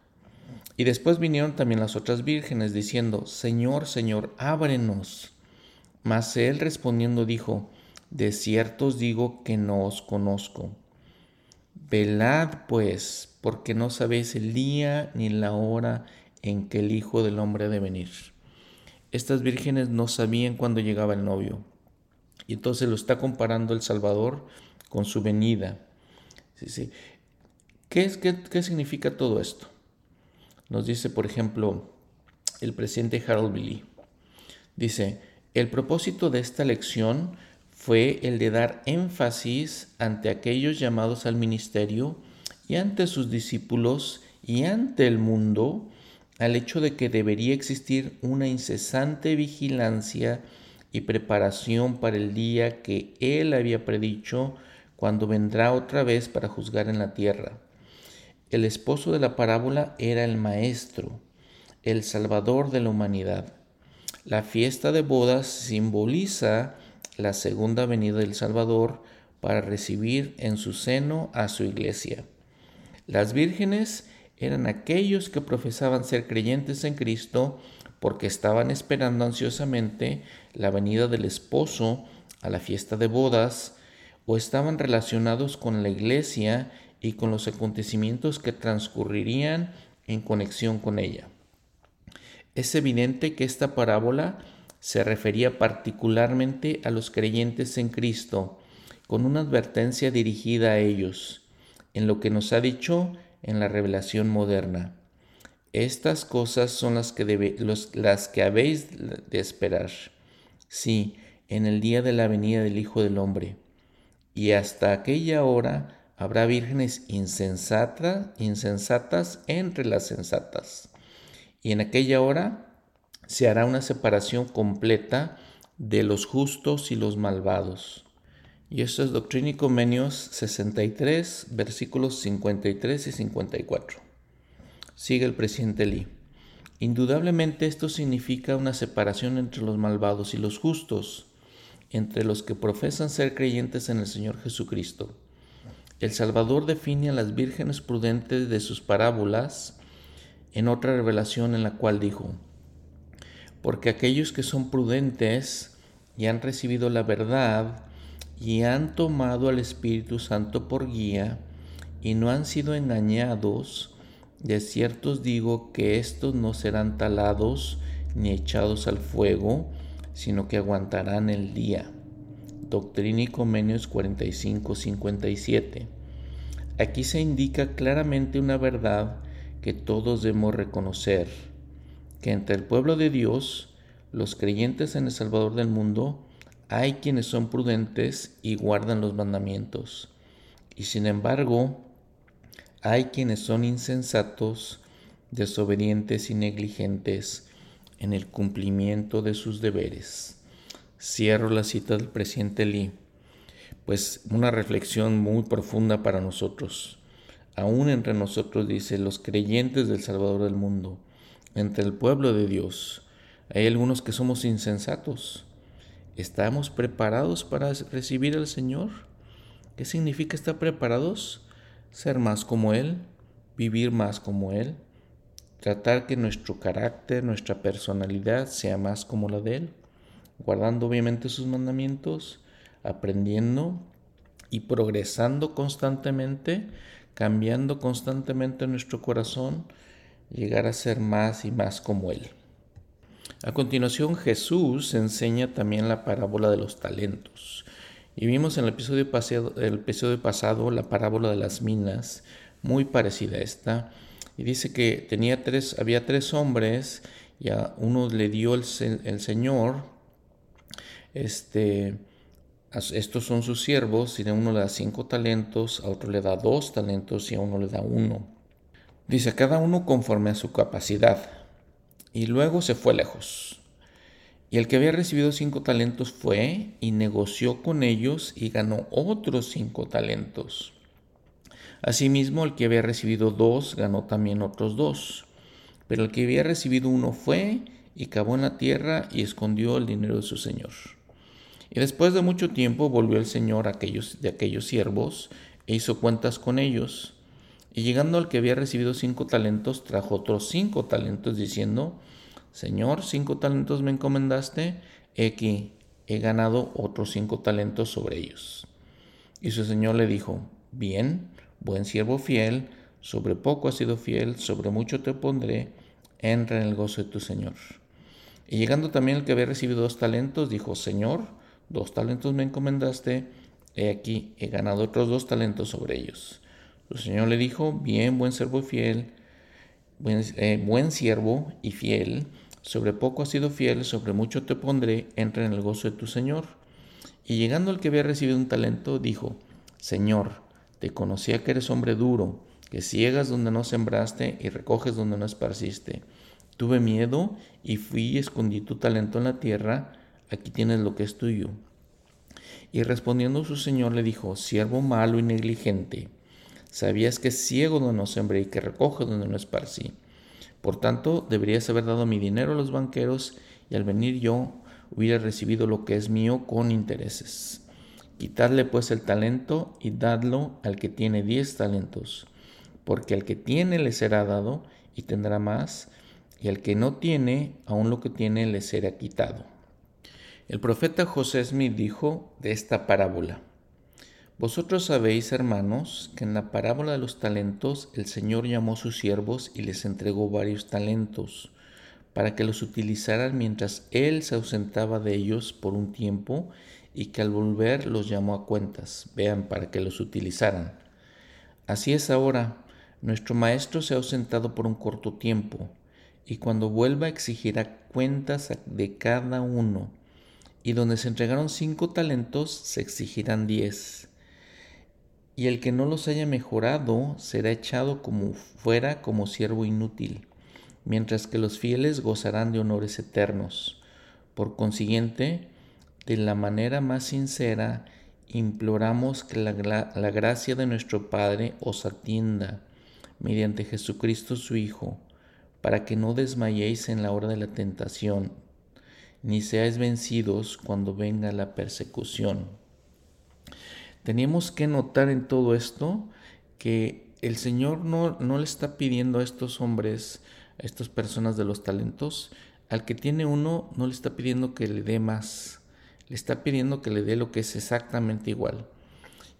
Y después vinieron también las otras vírgenes diciendo, Señor, Señor, ábrenos. Mas él respondiendo dijo, De cierto os digo que no os conozco. Velad pues, porque no sabéis el día ni la hora en que el Hijo del Hombre ha de venir. Estas vírgenes no sabían cuándo llegaba el novio. Y entonces lo está comparando el Salvador con su venida. Sí, ¿Qué, es, qué, ¿Qué significa todo esto? Nos dice, por ejemplo, el presidente Harold Billy. Dice, el propósito de esta lección fue el de dar énfasis ante aquellos llamados al ministerio y ante sus discípulos y ante el mundo al hecho de que debería existir una incesante vigilancia y preparación para el día que él había predicho cuando vendrá otra vez para juzgar en la tierra. El esposo de la parábola era el Maestro, el Salvador de la humanidad. La fiesta de bodas simboliza la segunda venida del Salvador para recibir en su seno a su iglesia. Las vírgenes eran aquellos que profesaban ser creyentes en Cristo porque estaban esperando ansiosamente la venida del esposo a la fiesta de bodas o estaban relacionados con la iglesia y con los acontecimientos que transcurrirían en conexión con ella. Es evidente que esta parábola se refería particularmente a los creyentes en Cristo, con una advertencia dirigida a ellos, en lo que nos ha dicho en la revelación moderna. Estas cosas son las que, las que habéis de esperar, sí, en el día de la venida del Hijo del Hombre. Y hasta aquella hora habrá vírgenes insensatas, insensatas entre las sensatas. Y en aquella hora se hará una separación completa de los justos y los malvados. Y esto es Doctrina y Convenios 63, versículos 53 y 54. Sigue el presidente Lee. Indudablemente esto significa una separación entre los malvados y los justos, entre los que profesan ser creyentes en el Señor Jesucristo. El Salvador define a las vírgenes prudentes de sus parábolas en otra revelación en la cual dijo, porque aquellos que son prudentes y han recibido la verdad y han tomado al Espíritu Santo por guía y no han sido engañados, de cierto os digo que estos no serán talados ni echados al fuego, sino que aguantarán el día. Doctrina y Comenios 45-57. Aquí se indica claramente una verdad que todos debemos reconocer que entre el pueblo de Dios, los creyentes en el Salvador del mundo, hay quienes son prudentes y guardan los mandamientos. Y sin embargo, hay quienes son insensatos, desobedientes y negligentes en el cumplimiento de sus deberes. Cierro la cita del presidente Lee, pues una reflexión muy profunda para nosotros. Aún entre nosotros, dice, los creyentes del Salvador del mundo, entre el pueblo de Dios. Hay algunos que somos insensatos. ¿Estamos preparados para recibir al Señor? ¿Qué significa estar preparados? Ser más como Él, vivir más como Él, tratar que nuestro carácter, nuestra personalidad sea más como la de Él, guardando obviamente sus mandamientos, aprendiendo y progresando constantemente, cambiando constantemente nuestro corazón llegar a ser más y más como Él. A continuación Jesús enseña también la parábola de los talentos. Y vimos en el episodio, pasado, la parábola de las minas, muy parecida a esta. Y dice que tenía tres, había tres hombres y a uno le dio el, el Señor, este, estos son sus siervos, y a uno le da cinco talentos, a otro le da dos talentos y a uno le da uno. Dice, cada uno conforme a su capacidad. Y luego se fue lejos. Y el que había recibido cinco talentos fue y negoció con ellos y ganó otros cinco talentos. Asimismo, el que había recibido dos ganó también otros dos. Pero el que había recibido uno fue y cavó en la tierra y escondió el dinero de su señor. Y después de mucho tiempo volvió el señor aquellos, de aquellos siervos e hizo cuentas con ellos. Y llegando al que había recibido cinco talentos, trajo otros cinco talentos, diciendo, Señor, cinco talentos me encomendaste, he aquí, he ganado otros cinco talentos sobre ellos. Y su señor le dijo, Bien, buen siervo fiel, sobre poco has sido fiel, sobre mucho te pondré, entra en el gozo de tu Señor. Y llegando también el que había recibido dos talentos, dijo, Señor, dos talentos me encomendaste, he aquí, he ganado otros dos talentos sobre ellos. Su Señor le dijo, bien, buen siervo fiel, buen, eh, buen siervo y fiel, sobre poco has sido fiel, sobre mucho te pondré, entra en el gozo de tu Señor. Y llegando el que había recibido un talento, dijo, Señor, te conocía que eres hombre duro, que ciegas donde no sembraste y recoges donde no esparciste. Tuve miedo y fui y escondí tu talento en la tierra, aquí tienes lo que es tuyo. Y respondiendo su señor le dijo, siervo malo y negligente, Sabías que ciego donde no sembré y que recoge donde no esparcí. Por tanto, deberías haber dado mi dinero a los banqueros y al venir yo hubiera recibido lo que es mío con intereses. Quitadle pues el talento y dadlo al que tiene diez talentos, porque al que tiene le será dado y tendrá más, y al que no tiene, aún lo que tiene le será quitado. El profeta José Smith dijo de esta parábola, vosotros sabéis, hermanos, que en la parábola de los talentos el Señor llamó a sus siervos y les entregó varios talentos, para que los utilizaran mientras Él se ausentaba de ellos por un tiempo, y que al volver los llamó a cuentas, vean, para que los utilizaran. Así es ahora, nuestro Maestro se ha ausentado por un corto tiempo, y cuando vuelva exigirá cuentas de cada uno, y donde se entregaron cinco talentos, se exigirán diez y el que no los haya mejorado será echado como fuera como siervo inútil, mientras que los fieles gozarán de honores eternos. Por consiguiente, de la manera más sincera, imploramos que la, la gracia de nuestro Padre os atienda mediante Jesucristo su Hijo, para que no desmayéis en la hora de la tentación, ni seáis vencidos cuando venga la persecución. Teníamos que notar en todo esto que el Señor no, no le está pidiendo a estos hombres, a estas personas de los talentos, al que tiene uno no le está pidiendo que le dé más, le está pidiendo que le dé lo que es exactamente igual.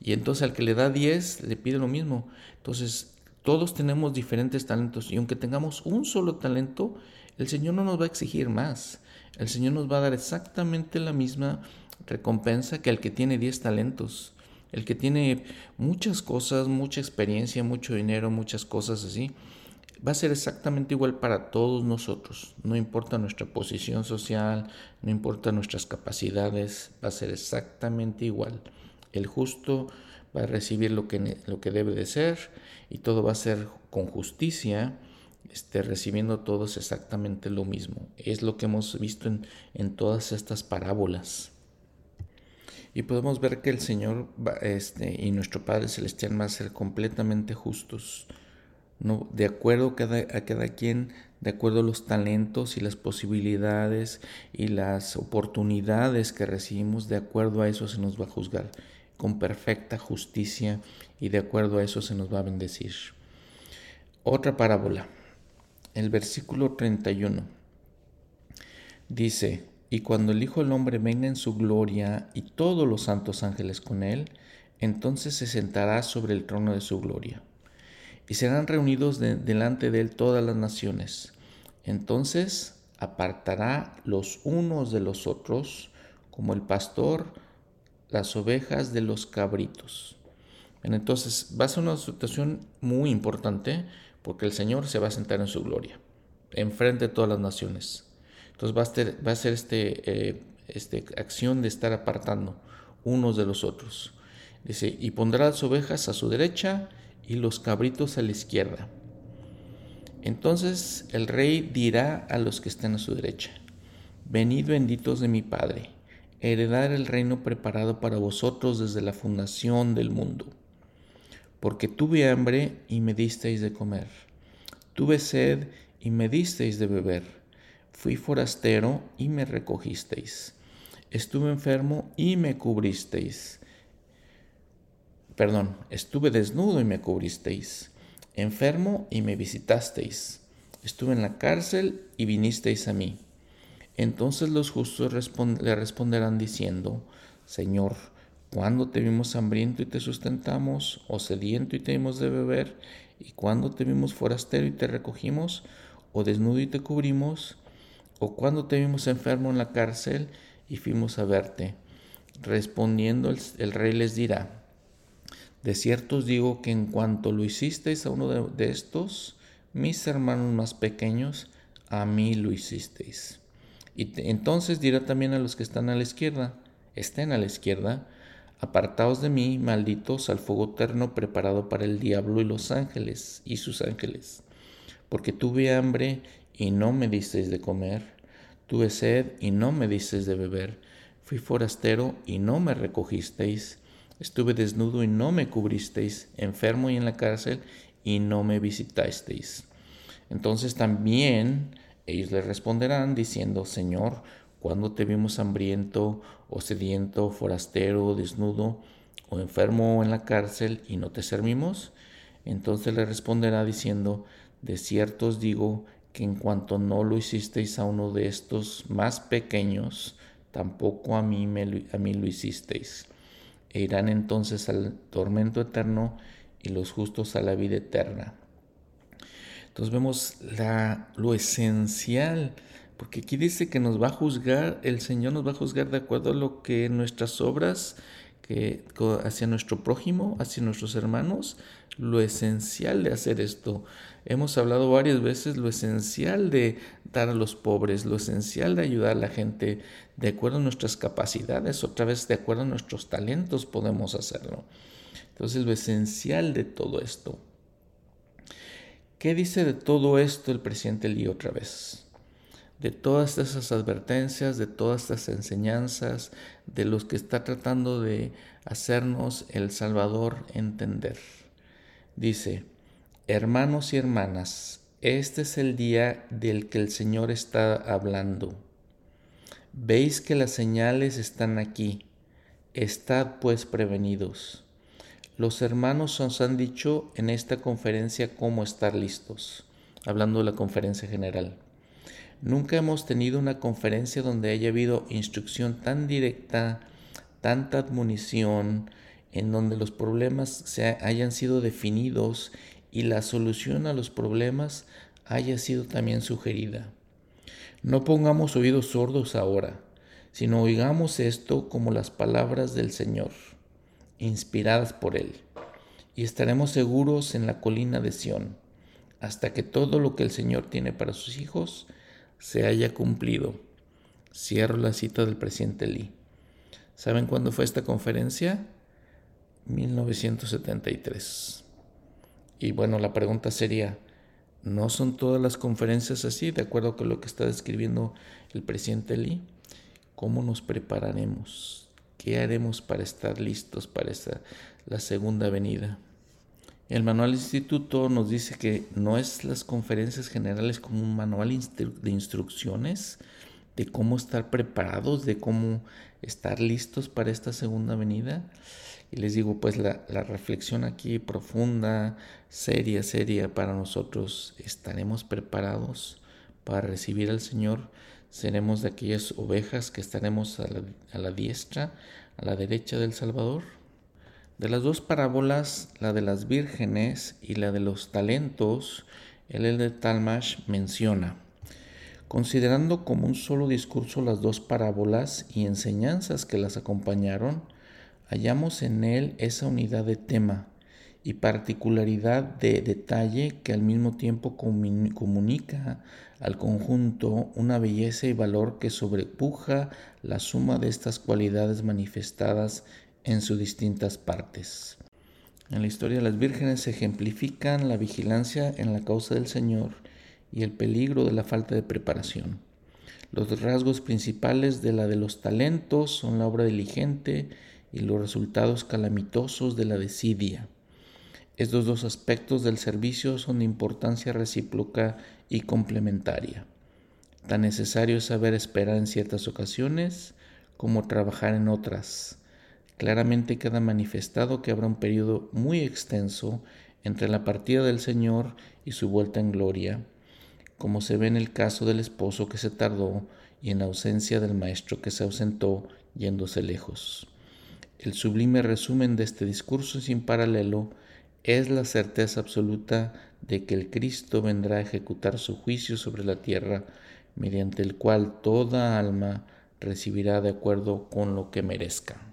Y entonces al que le da 10 le pide lo mismo. Entonces todos tenemos diferentes talentos y aunque tengamos un solo talento, el Señor no nos va a exigir más. El Señor nos va a dar exactamente la misma recompensa que al que tiene 10 talentos. El que tiene muchas cosas, mucha experiencia, mucho dinero, muchas cosas así, va a ser exactamente igual para todos nosotros. No importa nuestra posición social, no importa nuestras capacidades, va a ser exactamente igual. El justo va a recibir lo que, lo que debe de ser y todo va a ser con justicia, este, recibiendo todos exactamente lo mismo. Es lo que hemos visto en, en todas estas parábolas. Y podemos ver que el Señor este, y nuestro Padre Celestial van a ser completamente justos, ¿no? de acuerdo a cada quien, de acuerdo a los talentos y las posibilidades y las oportunidades que recibimos, de acuerdo a eso se nos va a juzgar con perfecta justicia y de acuerdo a eso se nos va a bendecir. Otra parábola, el versículo 31, dice, y cuando el Hijo del Hombre venga en su gloria y todos los santos ángeles con él, entonces se sentará sobre el trono de su gloria. Y serán reunidos delante de él todas las naciones. Entonces apartará los unos de los otros, como el pastor las ovejas de los cabritos. Entonces va a ser una situación muy importante porque el Señor se va a sentar en su gloria, enfrente de todas las naciones. Entonces va a ser, va este, eh, este, acción de estar apartando unos de los otros. Dice, y pondrá las ovejas a su derecha y los cabritos a la izquierda. Entonces el rey dirá a los que estén a su derecha, Venid benditos de mi Padre, heredar el reino preparado para vosotros desde la fundación del mundo. Porque tuve hambre y me disteis de comer, tuve sed y me disteis de beber, fui forastero y me recogisteis, estuve enfermo y me cubristeis. Perdón, estuve desnudo y me cubristeis, enfermo y me visitasteis, estuve en la cárcel y vinisteis a mí. Entonces los justos le responderán diciendo, Señor, ¿cuándo te vimos hambriento y te sustentamos, o sediento y te dimos de beber? ¿Y cuándo te vimos forastero y te recogimos, o desnudo y te cubrimos? ¿O cuándo te vimos enfermo en la cárcel y fuimos a verte? Respondiendo el, rey les dirá, de cierto os digo que en cuanto lo hicisteis a uno de, de estos, mis hermanos más pequeños, a mí lo hicisteis. Y entonces dirá también a los que están a la izquierda, estén a la izquierda, apartaos de mí, malditos, al fuego eterno preparado para el diablo y los ángeles y sus ángeles. Porque tuve hambre y no me disteis de comer, tuve sed y no me disteis de beber, fui forastero y no me recogisteis, estuve desnudo y no me cubristeis, enfermo y en la cárcel y no me visitasteis. Entonces también ellos le responderán diciendo, Señor, ¿cuándo te vimos hambriento o sediento, forastero, desnudo o enfermo en la cárcel y no te servimos? Entonces le responderá diciendo, de cierto os digo que en cuanto no lo hicisteis a uno de estos más pequeños, tampoco a mí, me, a mí lo hicisteis. E irán entonces al tormento eterno y los justos a la vida eterna. Entonces vemos la, lo esencial, porque aquí dice que nos va a juzgar, el Señor nos va a juzgar de acuerdo a lo que nuestras obras, que hacia nuestro prójimo, hacia nuestros hermanos, lo esencial de hacer esto. Hemos hablado varias veces lo esencial de dar a los pobres, lo esencial de ayudar a la gente de acuerdo a nuestras capacidades, otra vez de acuerdo a nuestros talentos podemos hacerlo. Entonces lo esencial de todo esto. ¿Qué dice de todo esto el presidente Lee otra vez? De todas esas advertencias, de todas estas enseñanzas, de los que está tratando de hacernos el Salvador entender. Dice, hermanos y hermanas, este es el día del que el Señor está hablando. Veis que las señales están aquí. Estad pues prevenidos. Los hermanos nos han dicho en esta conferencia cómo estar listos, hablando de la conferencia general. Nunca hemos tenido una conferencia donde haya habido instrucción tan directa, tanta admonición, en donde los problemas se hayan sido definidos y la solución a los problemas haya sido también sugerida. No pongamos oídos sordos ahora, sino oigamos esto como las palabras del Señor inspiradas por Él, y estaremos seguros en la colina de Sión, hasta que todo lo que el Señor tiene para sus hijos se haya cumplido. Cierro la cita del presidente Lee. ¿Saben cuándo fue esta conferencia? 1973. Y bueno, la pregunta sería, ¿no son todas las conferencias así, de acuerdo con lo que está describiendo el presidente Lee? ¿Cómo nos prepararemos? ¿Qué haremos para estar listos para esa, la segunda venida? El manual instituto nos dice que no es las conferencias generales como un manual de instrucciones de cómo estar preparados, de cómo estar listos para esta segunda venida. Y les digo, pues la, la reflexión aquí profunda, seria, seria para nosotros, ¿estaremos preparados para recibir al Señor? seremos de aquellas ovejas que estaremos a la, diestra, a la derecha del Salvador. De las dos parábolas, la de las vírgenes y la de los talentos, el de Talmash menciona, considerando como un solo discurso las dos parábolas y enseñanzas que las acompañaron, hallamos en él esa unidad de tema y particularidad de detalle que al mismo tiempo comunica al conjunto una belleza y valor que sobrepuja la suma de estas cualidades manifestadas en sus distintas partes. En la historia de las vírgenes se ejemplifican la vigilancia en la causa del Señor y el peligro de la falta de preparación. Los rasgos principales de la de los talentos son la obra diligente y los resultados calamitosos de la desidia. Estos dos aspectos del servicio son de importancia recíproca y complementaria. Tan necesario es saber esperar en ciertas ocasiones como trabajar en otras. Claramente queda manifestado que habrá un periodo muy extenso entre la partida del Señor y su vuelta en gloria, como se ve en el caso del esposo que se tardó y en ausencia del maestro que se ausentó yéndose lejos. El sublime resumen de este discurso sin paralelo es la certeza absoluta de que el Cristo vendrá a ejecutar su juicio sobre la tierra, mediante el cual toda alma recibirá de acuerdo con lo que merezca.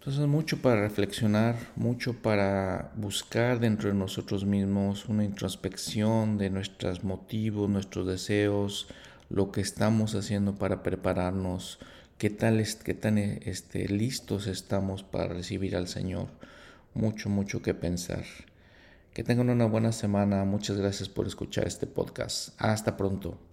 Entonces mucho para reflexionar, mucho para buscar dentro de nosotros mismos una introspección de nuestros motivos, nuestros deseos, lo que estamos haciendo para prepararnos, qué tal qué tan este, listos estamos para recibir al Señor. Mucho, mucho que pensar. Que tengan una buena semana. Muchas gracias por escuchar este podcast. Hasta pronto.